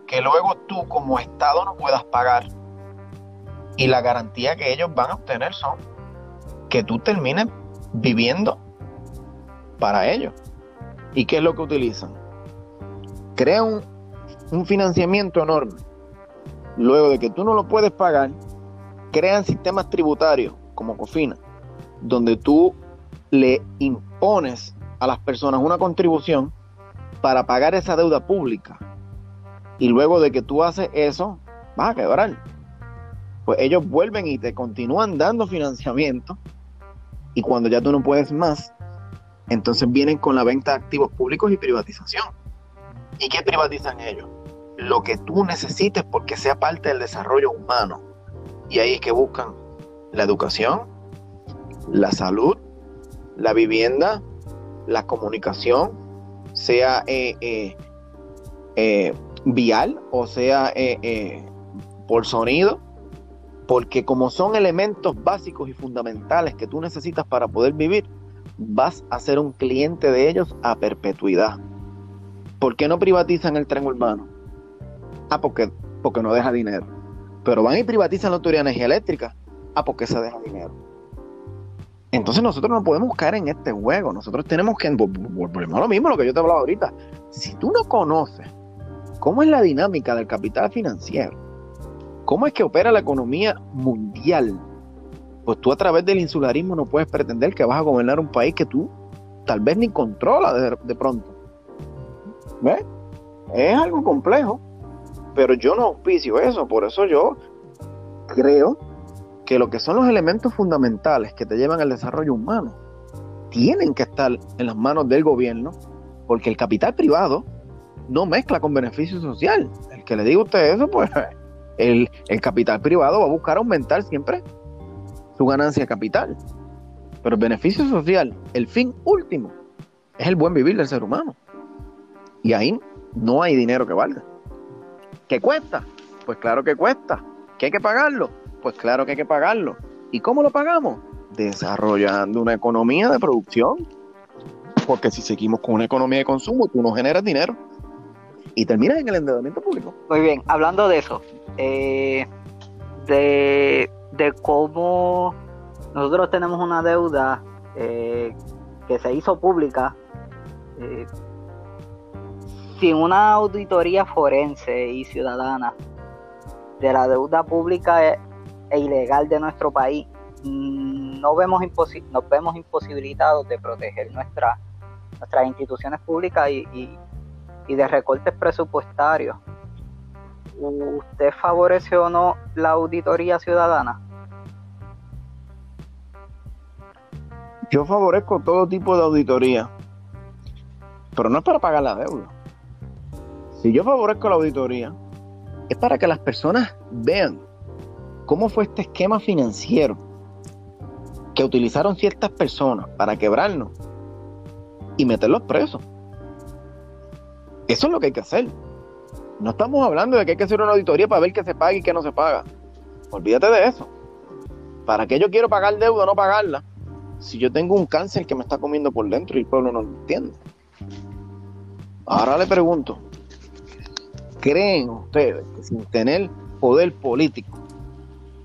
que luego tú como Estado no puedas pagar. Y la garantía que ellos van a obtener son que tú termines viviendo para ellos. ¿Y qué es lo que utilizan? Crean un, financiamiento enorme. Luego de que tú no lo puedes pagar, crean sistemas tributarios como Cofina, donde tú le impones a las personas una contribución para pagar esa deuda pública. Y luego de que tú haces eso, vas a quebrar. Pues ellos vuelven y te continúan dando financiamiento. Y cuando ya tú no puedes más, entonces vienen con la venta de activos públicos y privatización. ¿Y qué privatizan ellos? Lo que tú necesites porque sea parte del desarrollo humano. Y ahí es que buscan la educación, la salud, la vivienda, la comunicación, sea eh, eh, eh, vial o sea por sonido, porque como son elementos básicos y fundamentales que tú necesitas para poder vivir, vas a ser un cliente de ellos a perpetuidad. ¿Por qué no privatizan el tren urbano? Ah, porque, porque no deja dinero. Pero van y privatizan la autoridad de energía eléctrica. Ah, porque se deja dinero. Entonces nosotros no podemos caer en este juego. Nosotros tenemos que, volvemos a lo mismo, lo que yo te hablaba ahorita. Si tú no conoces cómo es la dinámica del capital financiero, cómo es que opera la economía mundial, pues tú a través del insularismo no puedes pretender que vas a gobernar un país que tú tal vez ni controlas de, pronto. ¿Ves? Es algo complejo, pero yo no auspicio eso, por eso yo creo que lo que son los elementos fundamentales que te llevan al desarrollo humano tienen que estar en las manos del gobierno, porque el capital privado no mezcla con beneficio social. El que le diga a usted eso, pues el, el capital privado va a buscar aumentar siempre su ganancia capital. Pero el beneficio social, el fin último, es el buen vivir del ser humano. Y ahí no hay dinero que valga. ¿Qué cuesta? Pues claro que cuesta. ¿Que hay que pagarlo? Pues claro que hay que pagarlo. ¿Y cómo lo pagamos? Desarrollando una economía de producción. Porque si seguimos con una economía de consumo, tú no generas dinero. Y terminas en el endeudamiento público. Muy bien, hablando de eso, eh, de de cómo nosotros tenemos una deuda eh, que se hizo pública eh, sin una auditoría forense y ciudadana de la deuda pública e, e ilegal de nuestro país, mm, no vemos nos vemos imposibilitados de proteger nuestra, nuestras instituciones públicas y, y de recortes presupuestarios. ¿Usted favoreció o no la auditoría ciudadana? Yo favorezco todo tipo de auditoría, pero no es para pagar la deuda. Si yo favorezco la auditoría, es para que las personas vean cómo fue este esquema financiero que utilizaron ciertas personas para quebrarnos y meterlos presos. Eso es lo que hay que hacer. No estamos hablando de que hay que hacer una auditoría para ver qué se paga y qué no se paga. Olvídate de eso. ¿Para qué yo quiero pagar deuda o no pagarla? Si yo tengo un cáncer que me está comiendo por dentro y el pueblo no lo entiende. Ahora le pregunto, ¿creen ustedes que sin tener poder político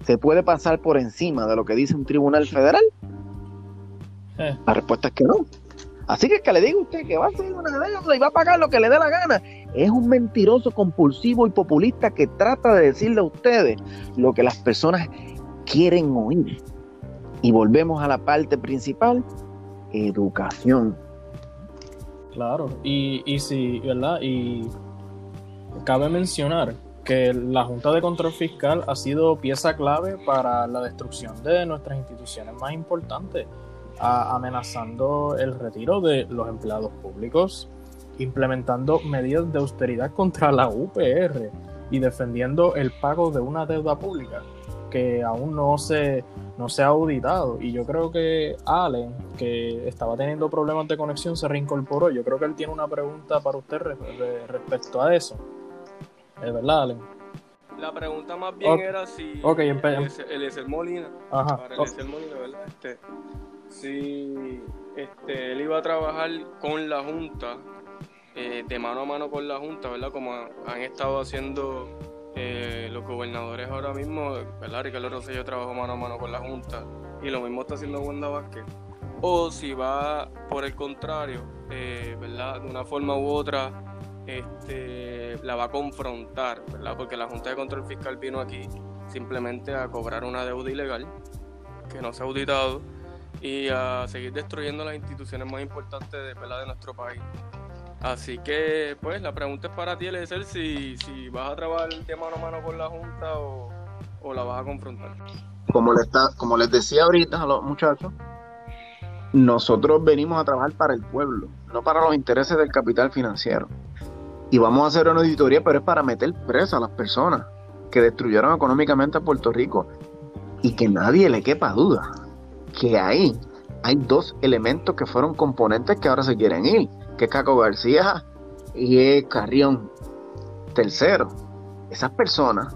se puede pasar por encima de lo que dice un tribunal federal? Eh. La respuesta es que no. Así que que le diga usted que va a hacer una deuda y va a pagar lo que le dé la gana. Es un mentiroso compulsivo y populista que trata de decirle a ustedes lo que las personas quieren oír. Y volvemos a la parte principal, educación. Claro, y, y sí, ¿verdad? Y cabe mencionar que la Junta de Control Fiscal ha sido pieza clave para la destrucción de nuestras instituciones más importantes, amenazando el retiro de los empleados públicos, implementando medidas de austeridad contra la UPR y defendiendo el pago de una deuda pública que aún no se, no se ha auditado. Y yo creo que Allen, que estaba teniendo problemas de conexión, se reincorporó. Yo creo que él tiene una pregunta para usted re- re- respecto a eso. ¿Es verdad, Allen? La pregunta más bien era si Ok, empe- Eliezer- Eliezer Molina, Ajá. para Oh, Eliezer Molina, ¿verdad? Este, si este, él iba a trabajar con la Junta, eh, de mano a mano con la Junta, ¿verdad? Como han estado haciendo eh, los gobernadores ahora mismo, ¿verdad? Ricardo Rosselló trabajó mano a mano con la Junta y lo mismo está haciendo Wanda Vázquez. O si va por el contrario, eh, ¿verdad? De una forma u otra, este, la va a confrontar, ¿verdad? Porque la Junta de Control Fiscal vino aquí simplemente a cobrar una deuda ilegal que no se ha auditado y a seguir destruyendo las instituciones más importantes de, ¿verdad? de nuestro país. Así que, pues, la pregunta es para ti, Eliezer, si, si vas a trabajar de mano a mano con la Junta o, o la vas a confrontar. Como, le está, como les decía ahorita a los muchachos, nosotros venimos a trabajar para el pueblo, no para los intereses del capital financiero. Y vamos a hacer una auditoría, pero es para meter presa a las personas que destruyeron económicamente a Puerto Rico. Y que nadie le quepa duda que ahí hay dos elementos que fueron componentes que ahora se quieren ir, que Caco García y Carrión. Tercero, esas personas,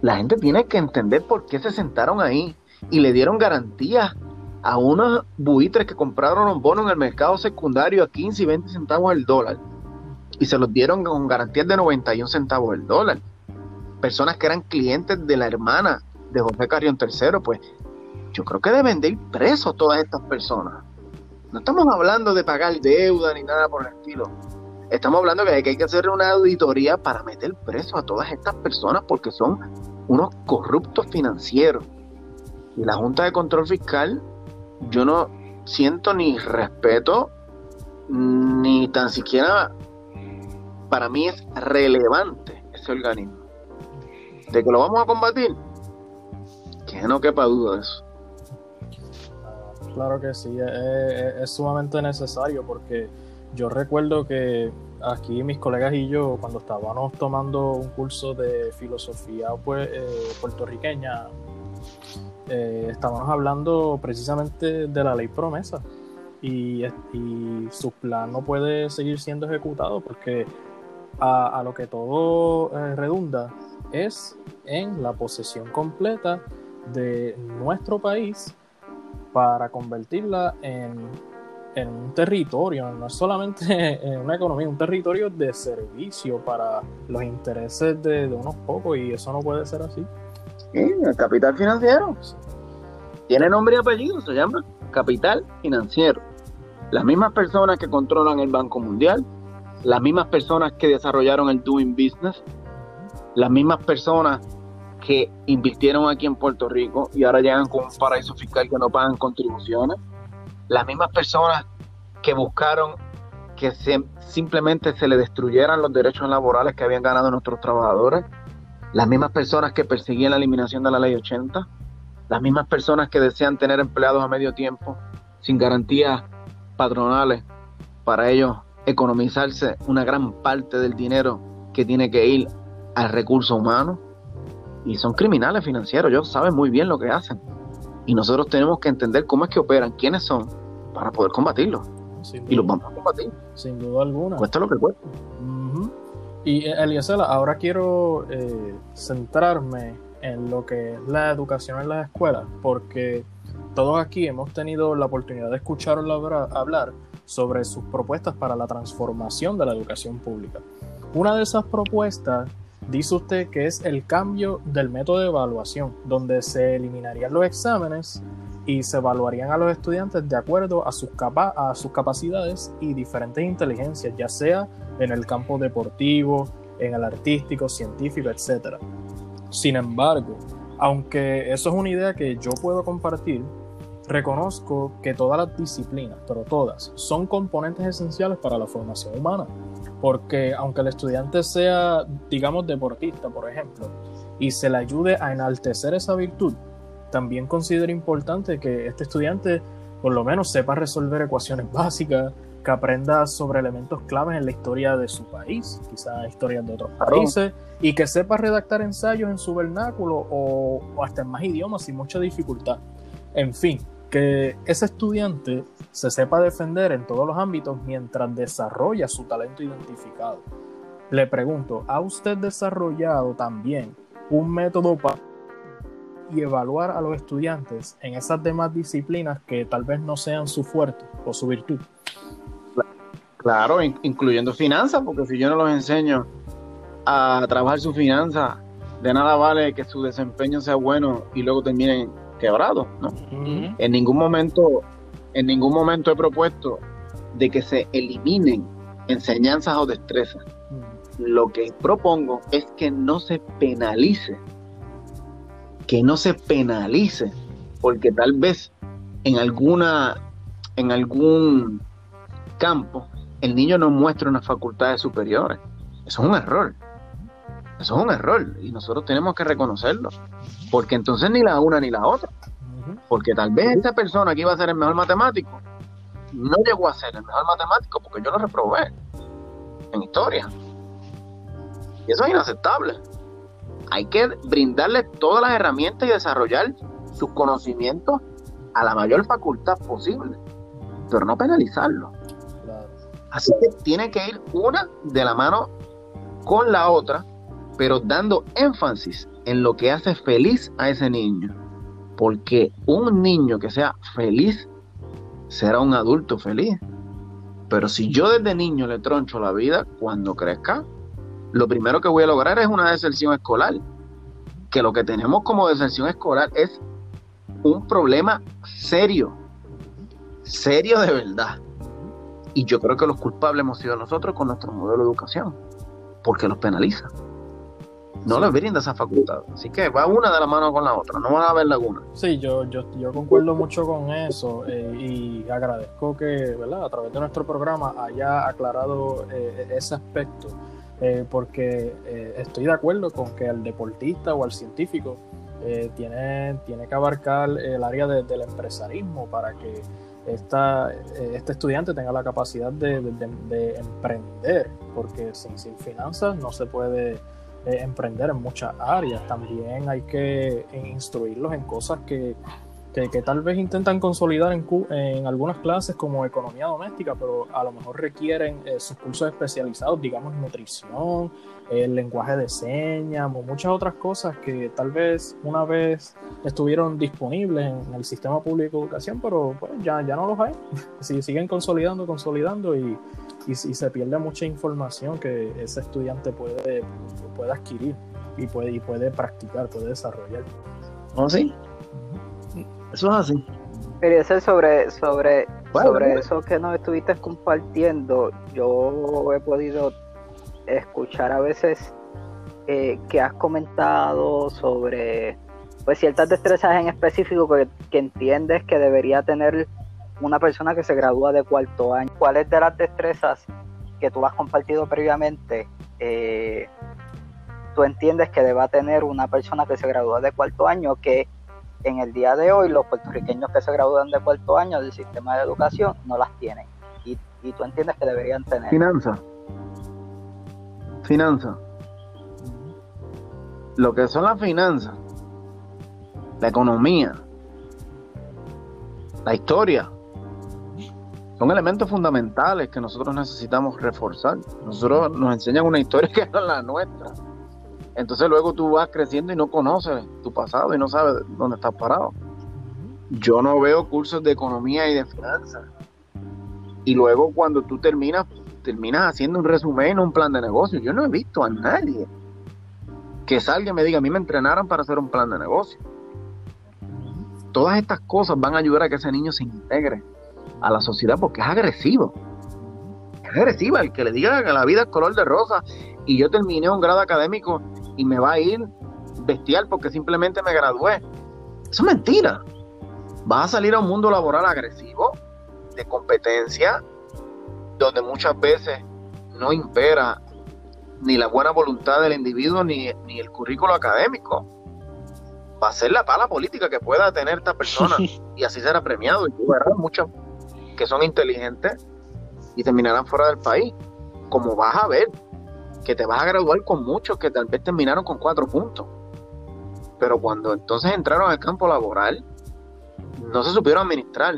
la gente tiene que entender por qué se sentaron ahí y le dieron garantías a unos buitres que compraron los bonos en el mercado secundario a 15 y 20 centavos el dólar y se los dieron con garantías de 91 centavos el dólar. Personas que eran clientes de la hermana de José Carrión III, pues yo creo que deben de ir presos todas estas personas. No estamos hablando de pagar deuda ni nada por el estilo. Estamos hablando de que hay que hacer una auditoría para meter preso a todas estas personas porque son unos corruptos financieros. Y la Junta de Control Fiscal, yo no siento ni respeto, ni tan siquiera para mí es relevante ese organismo. De que lo vamos a combatir, que no quepa duda de eso. Claro que sí, es, sumamente necesario porque yo recuerdo que aquí mis colegas y yo, cuando estábamos tomando un curso de filosofía pues, eh, puertorriqueña, eh, estábamos hablando precisamente de la ley promesa. Y, y su plan no puede seguir siendo ejecutado porque a, a lo que todo eh, redunda es en la posesión completa de nuestro país para convertirla en, en un territorio, no es solamente en una economía, un territorio de servicio para los intereses de, de unos pocos y eso no puede ser así. Sí, el capital financiero. Tiene nombre y apellido, se llama capital financiero. Las mismas personas que controlan el Banco Mundial, las mismas personas que desarrollaron el Doing Business, las mismas personas que invirtieron aquí en Puerto Rico y ahora llegan con un paraíso fiscal que no pagan contribuciones, las mismas personas que buscaron que se- simplemente se le destruyeran los derechos laborales que habían ganado nuestros trabajadores, las mismas personas que perseguían la eliminación de la ley 80, las mismas personas que desean tener empleados a medio tiempo sin garantías patronales para ellos economizarse una gran parte del dinero que tiene que ir al recurso humano. Y son criminales financieros, ellos saben muy bien lo que hacen. Y nosotros tenemos que entender cómo es que operan, quiénes son, para poder combatirlos. Sin Y los vamos a combatir, sin duda alguna. cuesta lo que cuesta. Y eh, Eliezer, ahora quiero eh, centrarme en lo que es la educación en las escuelas, porque todos aquí hemos tenido la oportunidad de escucharla hablar, hablar sobre sus propuestas para la transformación de la educación pública. Una de esas propuestas dice usted que es el cambio del método de evaluación, donde se eliminarían los exámenes y se evaluarían a los estudiantes de acuerdo a sus, a sus capacidades y diferentes inteligencias, ya sea en el campo deportivo, en el artístico, científico, etc. Sin embargo, aunque eso es una idea que yo puedo compartir, reconozco que todas las disciplinas, pero todas, son componentes esenciales para la formación humana. Porque aunque el estudiante sea, digamos, deportista, por ejemplo, y se le ayude a enaltecer esa virtud, también considero importante que este estudiante por lo menos sepa resolver ecuaciones básicas, que aprenda sobre elementos claves en la historia de su país, quizás historias de otros países, y que sepa redactar ensayos en su vernáculo o, o hasta en más idiomas sin mucha dificultad. En fin, que ese estudiante se sepa defender en todos los ámbitos mientras desarrolla su talento identificado. Le pregunto, ¿ha usted desarrollado también un método para y evaluar a los estudiantes en esas demás disciplinas que tal vez no sean su fuerte o su virtud. Claro, incluyendo finanzas, porque si yo no los enseño a trabajar su finanzas, de nada vale que su desempeño sea bueno y luego terminen quebrados, ¿no? En ningún momento, en ningún momento he propuesto de que se eliminen enseñanzas o destrezas. Lo que propongo es que no se penalice que no se penalice, porque tal vez en alguna, en algún campo, el niño no muestra unas facultades superiores. Eso es un error. Eso es un error y nosotros tenemos que reconocerlo, porque entonces ni la una ni la otra. Porque tal vez esa persona que iba a ser el mejor matemático no llegó a ser el mejor matemático porque yo lo reprobé en historia. Y eso es inaceptable hay que brindarle todas las herramientas y desarrollar sus conocimientos a la mayor facultad posible, pero no penalizarlo. Así que tiene que ir una de la mano con la otra, pero dando énfasis en lo que hace feliz a ese niño. Porque un niño que sea feliz será un adulto feliz. Pero si yo desde niño le troncho la vida, cuando crezca, lo primero que voy a lograr es una deserción escolar. Que lo que tenemos como deserción escolar es un problema serio, serio de verdad. Y yo creo que los culpables hemos sido nosotros con nuestro modelo de educación, porque los penaliza. No les brinda esa facultad. Así que va una de la mano con la otra, no van a haber laguna. Sí, yo, yo, yo concuerdo mucho con eso eh, y agradezco que ¿verdad? a través de nuestro programa haya aclarado eh, ese aspecto eh, porque eh, estoy de acuerdo con que el deportista o el científico tiene, tiene que abarcar el área del empresarismo para que esta, este estudiante tenga la capacidad de, emprender, porque sin, sin, finanzas no se puede emprender en muchas áreas. También hay que instruirlos en cosas que que, tal vez intentan consolidar en, en, algunas clases como economía doméstica, pero a lo mejor requieren eh, sus cursos especializados, digamos nutrición, el lenguaje de señas o muchas otras cosas que tal vez una vez estuvieron disponibles en el sistema público de educación, pero pues, ya, ya no los hay. Si siguen consolidando, consolidando y, y, se pierde mucha información que ese estudiante puede, puede adquirir y puede, y puede practicar, puede desarrollar. ¿No sí? Eso es así. Quería ser sobre, sobre, sobre eso que nos estuviste compartiendo. Yo he podido escuchar a veces eh, que has comentado sobre pues ciertas destrezas en específico que, entiendes que debería tener una persona que se gradúa de cuarto año. ¿Cuáles de las destrezas que tú has compartido previamente eh, tú entiendes que deba tener una persona que se gradúa de cuarto año que en el día de hoy los puertorriqueños que se gradúan de cuarto año del sistema de educación no las tienen. Y, tú entiendes que deberían tener. Finanza. Finanza. Lo que son las finanzas, la economía, la historia, son elementos fundamentales que nosotros necesitamos reforzar. Nosotros nos enseñan una historia que es la nuestra entonces luego tú vas creciendo y no conoces tu pasado y no sabes dónde estás parado. Yo no veo cursos de economía y de finanzas. Y luego cuando tú terminas, terminas haciendo un resumen, un plan de negocio. Yo no he visto a nadie que salga y me diga, a mí me entrenaron para hacer un plan de negocio. Todas estas cosas van a ayudar a que ese niño se integre a la sociedad porque es agresivo. Es agresiva el que le diga que la vida es color de rosa y yo terminé un grado académico y me va a ir bestial porque simplemente me gradué. Eso es mentira. Vas a salir a un mundo laboral agresivo, de competencia, donde muchas veces no impera ni la buena voluntad del individuo ni, ni el currículo académico. Va a ser la pala política que pueda tener esta persona y así será premiado. Y verás muchos que son inteligentes y terminarán fuera del país. Como vas a ver, que te vas a graduar con muchos que tal vez terminaron con cuatro puntos. Pero cuando entonces entraron al campo laboral, no se supieron administrar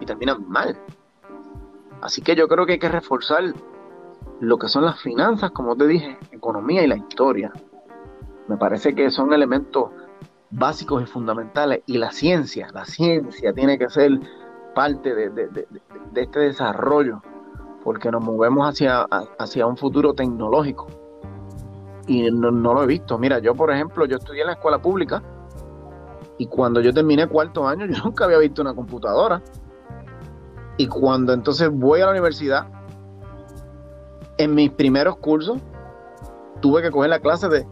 y terminan mal. Así que yo creo que hay que reforzar lo que son las finanzas, como te dije, economía y la historia. Me parece que son elementos básicos y fundamentales. Y la ciencia, la ciencia tiene que ser parte de, este desarrollo, porque nos movemos hacia, hacia un futuro tecnológico. Y no, no lo he visto. Mira, yo por ejemplo, yo estudié en la escuela pública y cuando yo terminé cuarto año, yo nunca había visto una computadora. Y cuando entonces voy a la universidad, en mis primeros cursos, tuve que coger la clase de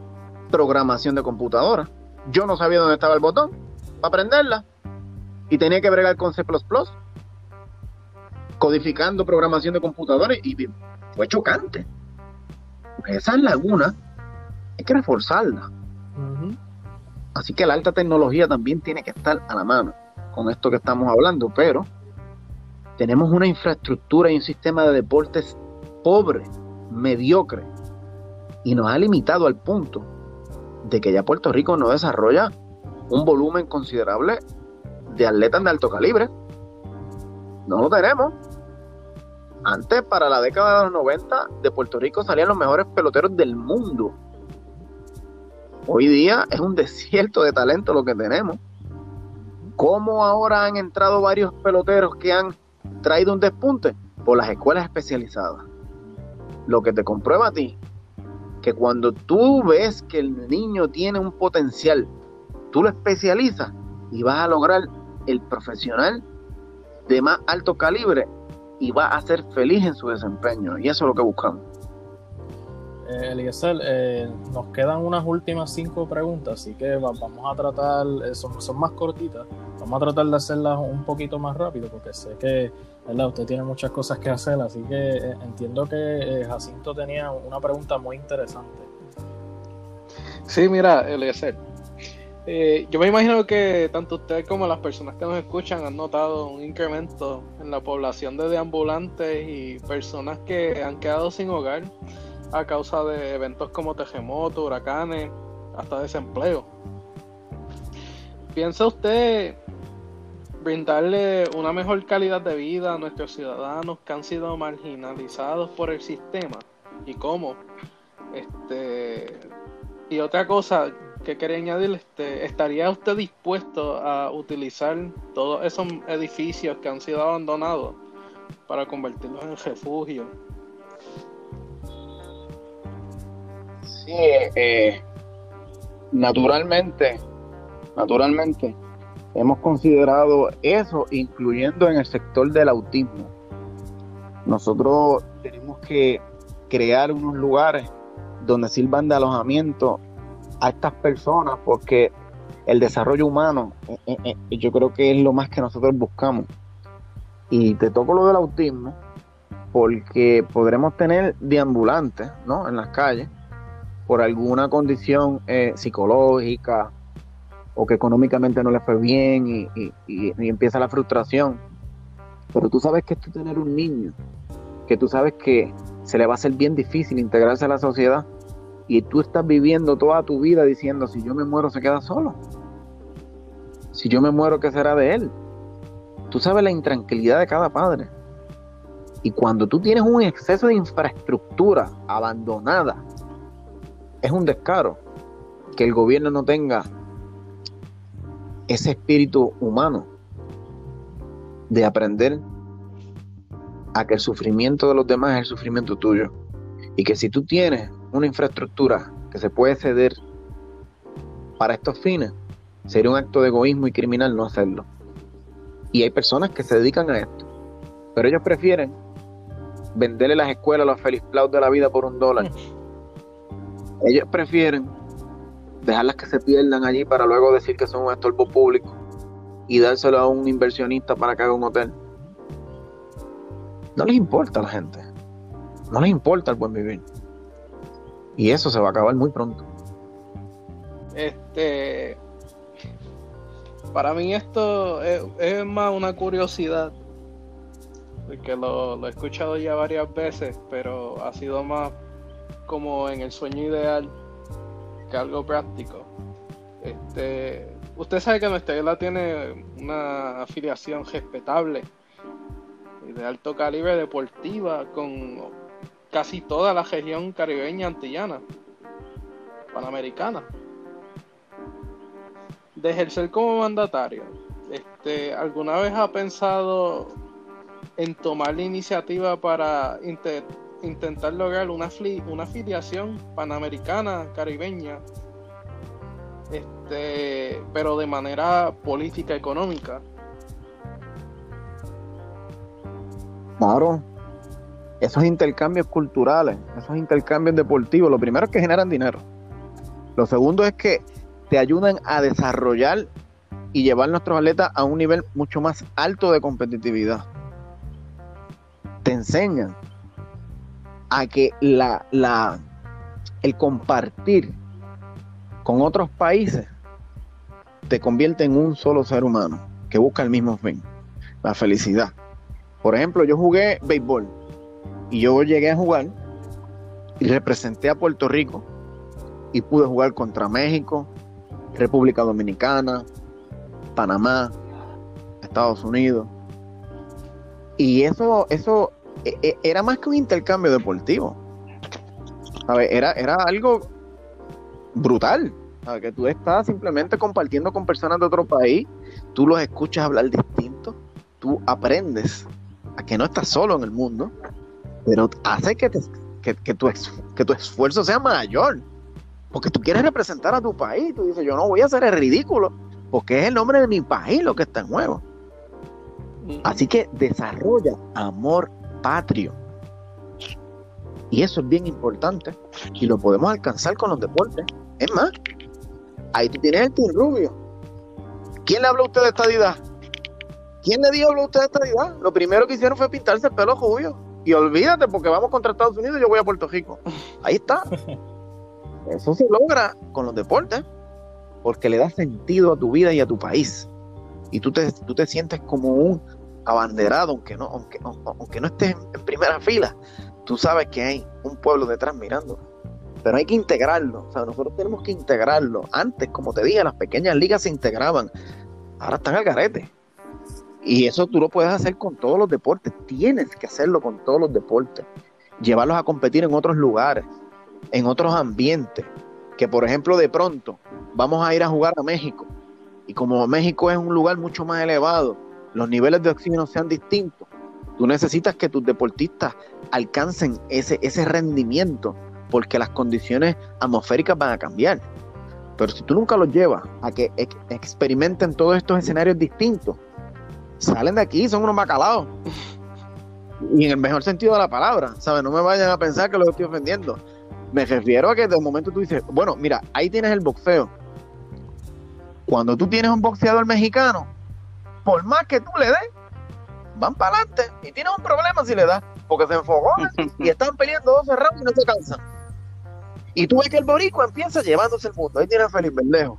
programación de computadora. Yo no sabía dónde estaba el botón para aprenderla. Y tenía que bregar con C, codificando programación de computadora. Y fue chocante. Esas lagunas hay que reforzarlas. Así que la alta tecnología también tiene que estar a la mano con esto que estamos hablando, pero tenemos una infraestructura y un sistema de deportes pobre, mediocre, y nos ha limitado al punto de que ya Puerto Rico no desarrolla un volumen considerable de atletas de alto calibre. No lo tenemos. Antes, para la década de los 90, de Puerto Rico salían los mejores peloteros del mundo. Hoy día es un desierto de talento lo que tenemos. ¿Cómo ahora han entrado varios peloteros que han traído un despunte? Por las escuelas especializadas. Lo que te comprueba a ti, que cuando tú ves que el niño tiene un potencial, tú lo especializas y vas a lograr el profesional de más alto calibre y va a ser feliz en su desempeño. Y eso es lo que buscamos. Eh, Eliezer, eh, nos quedan unas últimas cinco preguntas, así que vamos a tratar, eh, son, son, más cortitas, vamos a tratar de hacerlas un poquito más rápido, porque sé que ¿verdad? usted tiene muchas cosas que hacer, así que entiendo que Jacinto tenía una pregunta muy interesante. Sí, mira, Eliezer, yo me imagino que tanto usted como las personas que nos escuchan han notado un incremento en la población de deambulantes y personas que han quedado sin hogar a causa de eventos como terremotos, huracanes, hasta desempleo. ¿Piensa usted brindarle una mejor calidad de vida a nuestros ciudadanos que han sido marginalizados por el sistema? ¿Y cómo? Este, y otra cosa que quería añadir, este, ¿estaría usted dispuesto a utilizar todos esos edificios que han sido abandonados para convertirlos en refugio Sí, eh, naturalmente, naturalmente, hemos considerado eso, incluyendo en el sector del autismo. Nosotros tenemos que crear unos lugares donde sirvan de alojamiento a estas personas, porque el desarrollo humano, eh, eh, yo creo que es lo más que nosotros buscamos. Y te toco lo del autismo, porque podremos tener deambulantes, ¿no? En las calles, por alguna condición eh, psicológica o que económicamente no le fue bien y, empieza la frustración. Pero tú sabes que esto tener un niño, que tú sabes que se le va a ser bien difícil integrarse a la sociedad y tú estás viviendo toda tu vida diciendo, si yo me muero se queda solo. Si yo me muero, ¿qué será de él? Tú sabes la intranquilidad de cada padre. Y cuando tú tienes un exceso de infraestructura abandonada, es un descaro que el gobierno no tenga ese espíritu humano de aprender a que el sufrimiento de los demás es el sufrimiento tuyo. Y que si tú tienes una infraestructura que se puede ceder para estos fines, sería un acto de egoísmo y criminal no hacerlo. Y hay personas que se dedican a esto. Pero ellos prefieren venderle las escuelas a los Feliz Plaus de la vida por un dólar. Ellos prefieren dejarlas que se pierdan allí para luego decir que son un estorbo público y dárselo a un inversionista para que haga un hotel. No les importa a la gente. No les importa el buen vivir. Y eso se va a acabar muy pronto. Este. Para mí esto es, más una curiosidad. Porque lo, he escuchado ya varias veces, pero ha sido más como en el sueño ideal que algo práctico. Este, usted sabe que nuestra isla tiene una afiliación respetable y de alto calibre deportiva con casi toda la región caribeña antillana, panamericana. De ejercer como mandatario, este, ¿alguna vez ha pensado en tomar la iniciativa para intentar lograr una, una afiliación panamericana, caribeña, este, pero de manera política económica. Claro, esos intercambios culturales, esos intercambios deportivos, lo primero es que generan dinero. Lo segundo es que te ayudan a desarrollar y llevar nuestros atletas a un nivel mucho más alto de competitividad. Te enseñan a que la, la, el compartir con otros países te convierte en un solo ser humano que busca el mismo fin, la felicidad. Por ejemplo, yo jugué béisbol y yo llegué a jugar y representé a Puerto Rico y pude jugar contra México, República Dominicana, Panamá, Estados Unidos. Y eso, eso e, e, era más que un intercambio deportivo. Era, era algo brutal. Que tú estás simplemente compartiendo con personas de otro país, tú los escuchas hablar distinto, tú aprendes a que no estás solo en el mundo, pero hace que, que, tu, que tu esfuerzo sea mayor. Porque tú quieres representar a tu país. Tú dices, yo no voy a hacer el ridículo, porque es el nombre de mi país lo que está en juego. Así que desarrolla amor patrio. Y eso es bien importante y lo podemos alcanzar con los deportes. Es más, ahí tú tienes el Rubio. ¿Quién le habló a usted de estadidad? ¿Quién le dijo a usted de estadidad? Lo primero que hicieron fue pintarse el pelo rubio. Y olvídate, porque vamos contra Estados Unidos y yo voy a Puerto Rico. Ahí está. Eso se logra con los deportes, porque le da sentido a tu vida y a tu país. Y tú te, tú te sientes como un abanderado, aunque no, aunque, aunque no estés en, primera fila, tú sabes que hay un pueblo detrás mirando. Pero hay que integrarlo, o sea, nosotros tenemos que integrarlo. Antes, como te dije, las pequeñas ligas se integraban, ahora están al garete. Y eso tú lo puedes hacer con todos los deportes, tienes que hacerlo con todos los deportes, llevarlos a competir en otros lugares, en otros ambientes, que por ejemplo de pronto vamos a ir a jugar a México, y como México es un lugar mucho más elevado, los niveles de oxígeno sean distintos, tú necesitas que tus deportistas alcancen ese, ese rendimiento porque las condiciones atmosféricas van a cambiar. Pero si tú nunca los llevas a que experimenten todos estos escenarios distintos, salen de aquí, son unos macalados. Y en el mejor sentido de la palabra, ¿sabes? No me vayan a pensar que los estoy ofendiendo. Me refiero a que de momento tú dices, bueno, mira, ahí tienes el boxeo. Cuando tú tienes un boxeador mexicano, por más que tú le des, van para adelante y tienes un problema si le das, porque se enfocó y están peleando 12 rounds y no se cansan. Y tú ves que el boricua empieza llevándose el mundo. Ahí tienes a Felipe Berlejo.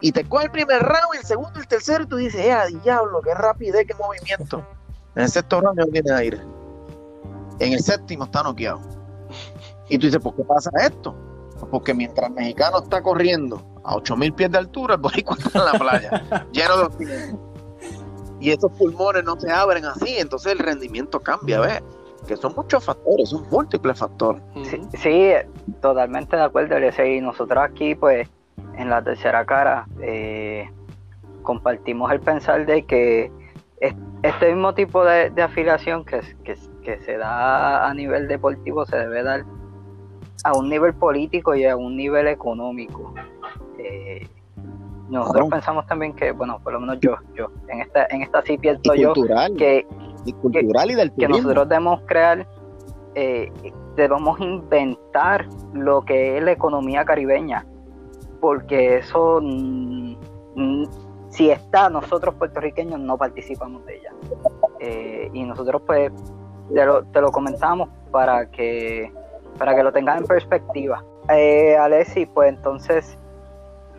Y te coge el primer round, el segundo, el tercero, y tú dices, ¡eh, diablo! ¡Qué rapidez, qué movimiento! En el sexto round no tiene aire. En el séptimo está noqueado. Y tú dices, ¿por qué pasa esto? Porque mientras el mexicano está corriendo a 8000 pies de altura, el boricua está en la playa, lleno de oxígeno y esos pulmones no se abren así, entonces el rendimiento cambia, ¿ves? Que son muchos factores, son múltiples factores. Sí, totalmente de acuerdo, y nosotros aquí, pues, en la tercera cara, eh, compartimos el pensar de que este mismo tipo de, afiliación que, que se da a nivel deportivo se debe dar a un nivel político y a un nivel económico. Eh, nosotros pensamos también que, bueno, por lo menos yo, yo, en esta, en esta sí pienso yo que, cultural y del que nosotros debemos crear, eh, debemos inventar lo que es la economía caribeña, porque eso, mm, mm, si está, nosotros puertorriqueños no participamos de ella. Eh, y nosotros pues te lo, te lo comentamos para que para que lo tengas en perspectiva. Eh, Alessi, pues entonces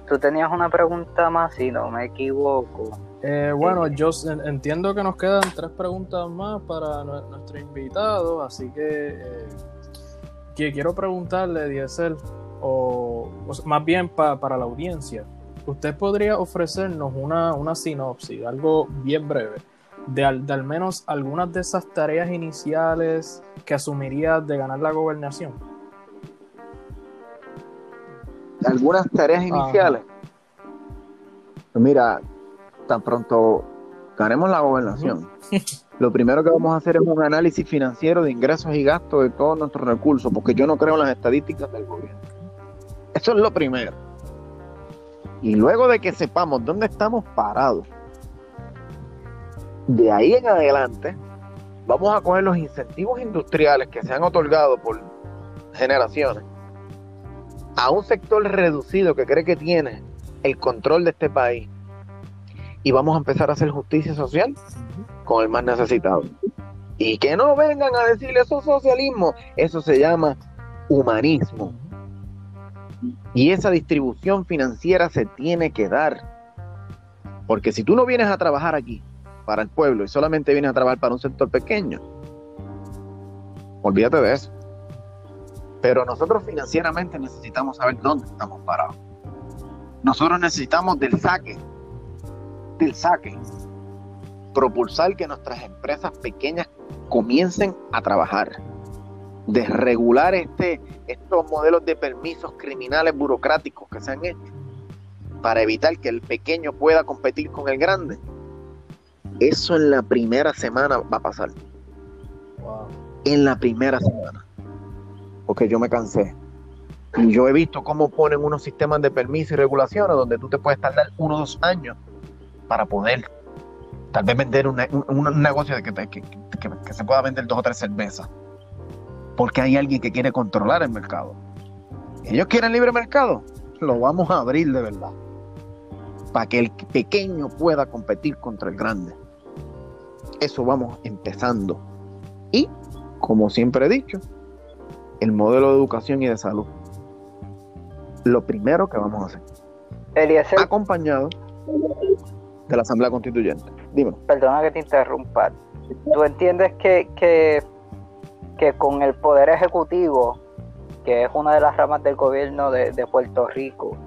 tú tenías una pregunta más, si no me equivoco. Eh, bueno, yo entiendo que nos quedan tres preguntas más para nuestro invitado, así que, eh, que quiero preguntarle, Diesel, o, más bien para la audiencia, ¿usted podría ofrecernos una, una sinopsis, algo bien breve, de al, menos algunas de esas tareas iniciales que asumiría de ganar la gobernación? Algunas tareas iniciales. Pues mira, tan pronto ganemos la gobernación, lo primero que vamos a hacer es un análisis financiero de ingresos y gastos de todos nuestros recursos, porque yo no creo en las estadísticas del gobierno. Eso es lo primero. Y luego de que sepamos dónde estamos parados, de ahí en adelante, vamos a coger los incentivos industriales que se han otorgado por generaciones a un sector reducido que cree que tiene el control de este país y vamos a empezar a hacer justicia social con el más necesitado. Y que no vengan a decirle eso es socialismo, eso se llama humanismo. Y esa distribución financiera se tiene que dar. Porque si tú no vienes a trabajar aquí para el pueblo y solamente vienes a trabajar para un sector pequeño, olvídate de eso. Pero nosotros financieramente necesitamos saber dónde estamos parados. Nosotros necesitamos del saque, del saque, propulsar que nuestras empresas pequeñas comiencen a trabajar, desregular este, estos modelos de permisos criminales burocráticos que se han hecho para evitar que el pequeño pueda competir con el grande eso en la primera semana va a pasar. En la primera semana. Porque yo me cansé. Y yo he visto cómo ponen unos sistemas de permiso y regulaciones donde tú te puedes tardar uno o dos años para poder tal vez vender un, negocio de que, que, se pueda vender dos o tres cervezas. Porque hay alguien que quiere controlar el mercado. Ellos quieren libre mercado. Lo vamos a abrir de verdad. Para que el pequeño pueda competir contra el grande. Eso vamos empezando. Y, como siempre he dicho, el modelo de educación y de salud. Lo primero que vamos a hacer. Eliezer, acompañado de la Asamblea Constituyente. Dime. Perdona que te interrumpa. ¿Tú entiendes que, que, que con el Poder Ejecutivo, que es una de las ramas del gobierno de, Puerto Rico,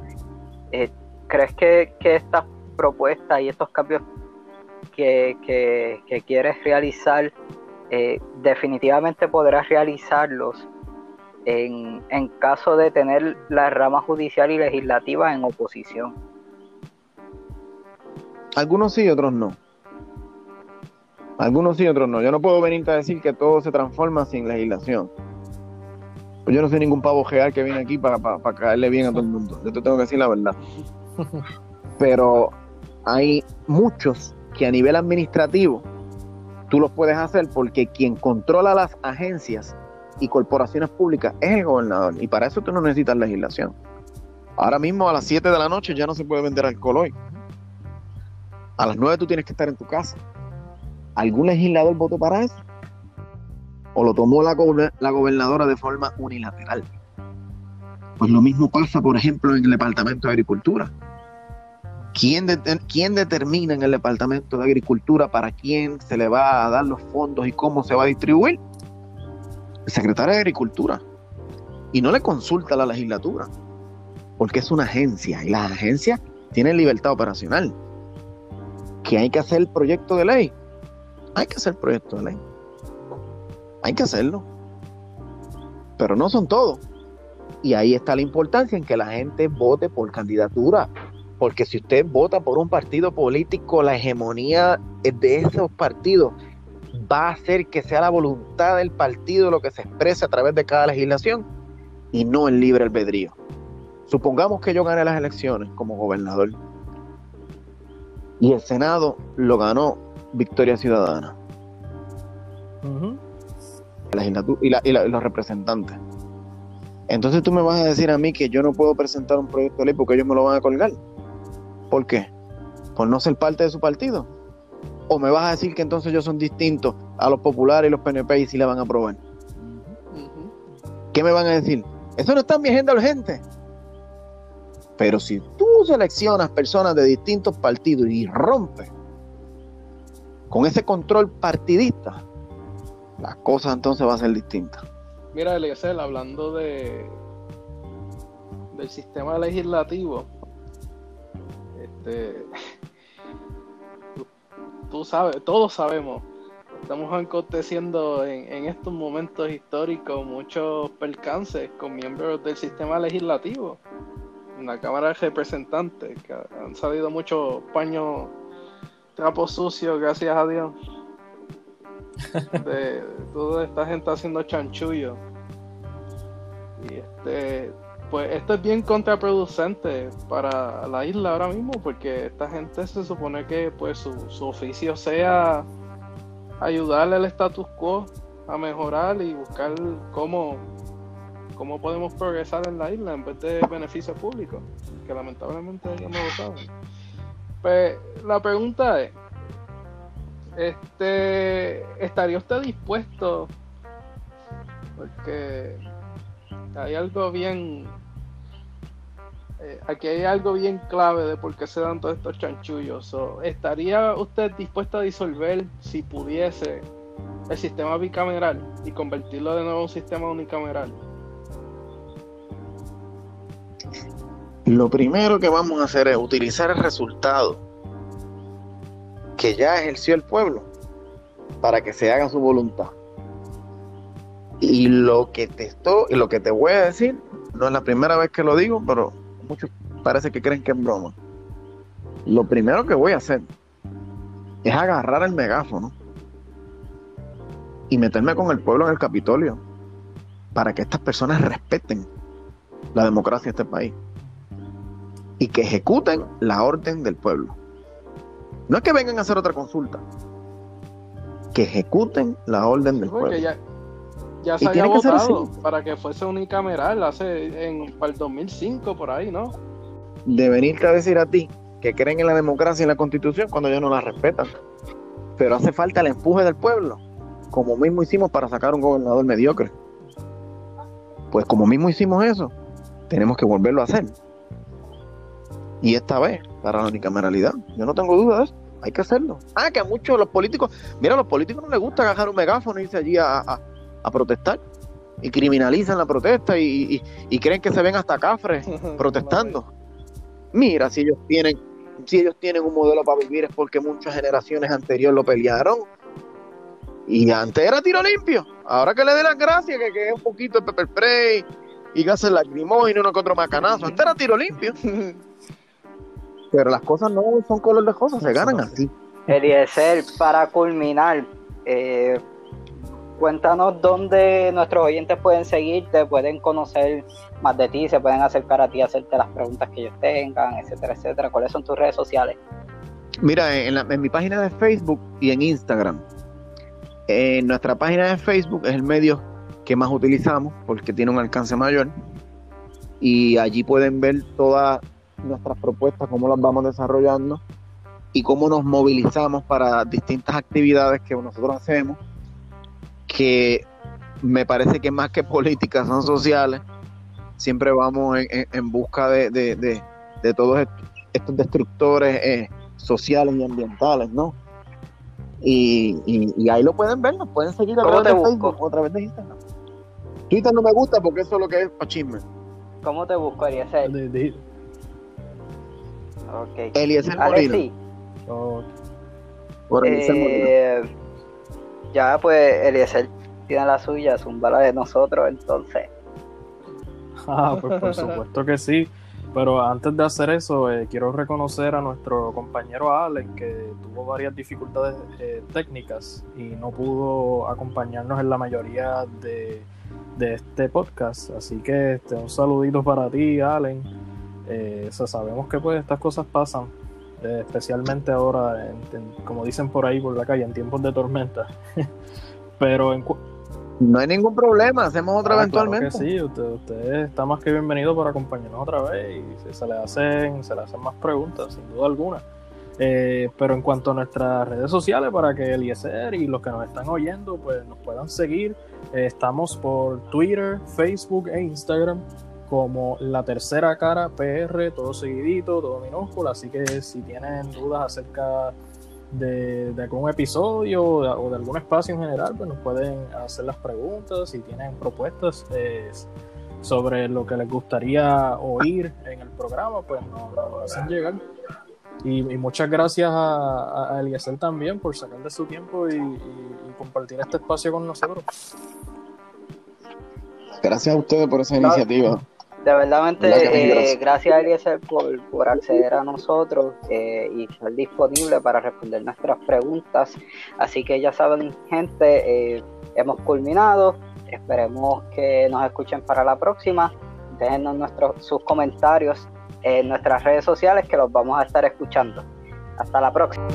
eh, ¿crees que, estas propuestas y estos cambios que, quieres realizar, eh, definitivamente podrás realizarlos en, en caso de tener la rama judicial y legislativa en oposición. Algunos sí, otros no. Algunos sí, otros no. Yo no puedo venir a decir que todo se transforma sin legislación. Pues yo no soy ningún pavo real que viene aquí para, para caerle bien a todo el mundo. Yo te tengo que decir la verdad. Pero hay muchos que a nivel administrativo tú los puedes hacer porque quien controla las agencias y corporaciones públicas es el gobernador y para eso tú no necesitas legislación. Ahora mismo a las 7 de la noche ya no se puede vender alcohol hoy. A las 9 tú tienes que estar en tu casa. ¿Algún legislador votó para eso? ¿O lo tomó la, gobernadora de forma unilateral? Pues lo mismo pasa, por ejemplo, en el Departamento de Agricultura. ¿Quién, determina en el Departamento de Agricultura para quién se le va a dar los fondos y cómo se va a distribuir? El secretario de Agricultura. Y no le consulta a la legislatura, porque es una agencia y las agencias tienen libertad operacional. ¿Que hay que hacer el proyecto de ley? Hay que hacer proyecto de ley. Hay que hacerlo. Pero no son todos. Y ahí está la importancia en que la gente vote por candidatura porque si usted vota por un partido político, la hegemonía de esos partidos va a hacer que sea la voluntad del partido lo que se exprese a través de cada legislación y no el libre albedrío. Supongamos que yo gané las elecciones como gobernador y el Senado lo ganó Victoria Ciudadana. y, y los representantes. Entonces tú me vas a decir a mí que yo no puedo presentar un proyecto de ley porque ellos me lo van a colgar. ¿Por qué? Por no ser parte de su partido. ¿O me vas a decir que entonces ellos son distintos a los populares y los PNP y si la van a aprobar? ¿Qué me van a decir? Eso no está en mi agenda urgente. Pero si tú seleccionas personas de distintos partidos y rompes con ese control partidista, las cosas entonces van a ser distintas. Mira, Eliezer, hablando de del sistema legislativo, este, tú, sabes, todos sabemos, estamos aconteciendo en, en estos momentos históricos muchos percances con miembros del sistema legislativo, en la Cámara de Representantes, que han salido muchos paños, trapos sucios, gracias a Dios de toda esta gente haciendo chanchullo. Y este, pues esto es bien contraproducente para la isla ahora mismo, porque esta gente se supone que pues su, oficio sea ayudarle al status quo a mejorar y buscar cómo, cómo podemos progresar en la isla en vez de beneficios públicos, que lamentablemente ellos no lo saben. Pues la pregunta es, este, ¿estaría usted dispuesto? Porque hay algo bien. Eh, aquí hay algo bien clave de por qué se dan todos estos chanchullos. ¿Estaría usted dispuesto a disolver, si pudiese, el sistema bicameral y convertirlo de nuevo en un sistema unicameral? Lo primero que vamos a hacer es utilizar el resultado que ya ejerció el pueblo para que se haga su voluntad. Y lo que te estoy, y lo que te voy a decir, no es la primera vez que lo digo, pero muchos parece que creen que es broma. Lo primero que voy a hacer es agarrar el megáfono y meterme con el pueblo en el Capitolio para que estas personas respeten la democracia de este país y que ejecuten la orden del pueblo. No es que vengan a hacer otra consulta, que ejecuten la orden del pueblo. Ya, ya se había votado para que fuese unicameral hace en para el 2005 por ahí, ¿no? De venirte a decir a ti que creen en la democracia y en la constitución cuando ellos no la respetan. Pero hace falta el empuje del pueblo, como mismo hicimos para sacar un gobernador mediocre. Pues como mismo hicimos eso, tenemos que volverlo a hacer. Y esta vez para la unicameralidad. Yo no tengo duda de eso. Hay que hacerlo. Ah, que a muchos los políticos, mira, a los políticos no les gusta agarrar un megáfono y irse allí a, protestar. Y criminalizan la protesta y, creen que se ven hasta cafres protestando. Mira, si ellos tienen, si ellos tienen un modelo para vivir es porque muchas generaciones anteriores lo pelearon. Y antes era tiro limpio. Ahora que le dé las gracias, que, que es un poquito de pepper spray y gases lacrimógenos y uno que otro macanazo. Antes era tiro limpio. pero las cosas no son color de cosas, se ganan así. Eliezer, para culminar, eh, cuéntanos dónde nuestros oyentes pueden seguirte, pueden conocer más de ti, se pueden acercar a ti, hacerte las preguntas que ellos tengan, etcétera, etcétera. ¿Cuáles son tus redes sociales? Mira, en, mi página de Facebook y en Instagram. En nuestra página de Facebook es el medio que más utilizamos porque tiene un alcance mayor y allí pueden ver toda nuestras propuestas, cómo las vamos desarrollando y cómo nos movilizamos para distintas actividades que nosotros hacemos, que me parece que más que políticas son sociales, siempre vamos en, busca de, todos estos, destructores eh, sociales y ambientales, ¿no? Y, ahí lo pueden ver, nos pueden seguir a través de Facebook o a través de Instagram. Twitter no me gusta porque eso es lo que es para chisme. ¿Cómo te buscaría ser? Ok. Eliezer Molina. Por Eliezer eh, Ya, pues Eliezer tiene la suya, es un bala de nosotros, entonces. Ah, pues por supuesto que sí. Pero antes de hacer eso, eh, quiero reconocer a nuestro compañero Allen, que tuvo varias dificultades eh, técnicas y no pudo acompañarnos en la mayoría de, este podcast. Así que este, un saludito para ti, Allen. Eh, sabemos que pues estas cosas pasan, especialmente ahora, como dicen por ahí por la calle, en tiempos de tormenta. Pero en, no hay ningún problema, hacemos otra ah, eventualmente. sí, usted, está más que bienvenido para acompañarnos otra vez y se, le hacen, se le hacen más preguntas, sin duda alguna. Eh, pero en cuanto a nuestras redes sociales, para que Eliezer y los que nos están oyendo pues nos puedan seguir, eh, estamos por Twitter, Facebook e Instagram como la tercera cara PR, todo seguidito, todo minúsculo. Así que si tienen dudas acerca de, algún episodio o de, algún espacio en general, pues nos pueden hacer las preguntas. Si tienen propuestas eh, sobre lo que les gustaría oír en el programa, pues nos, hacen llegar. Y, muchas gracias a, a, Eliezer también por sacar de su tiempo y, compartir este espacio con nosotros. Gracias a ustedes por esa iniciativa. De verdad, eh, gracias Eliezer por, por acceder a nosotros eh, y estar disponible para responder nuestras preguntas. Así que ya saben, gente, eh, hemos culminado. Esperemos que nos escuchen para la próxima. Déjenos nuestros, sus comentarios en nuestras redes sociales que los vamos a estar escuchando. Hasta la próxima.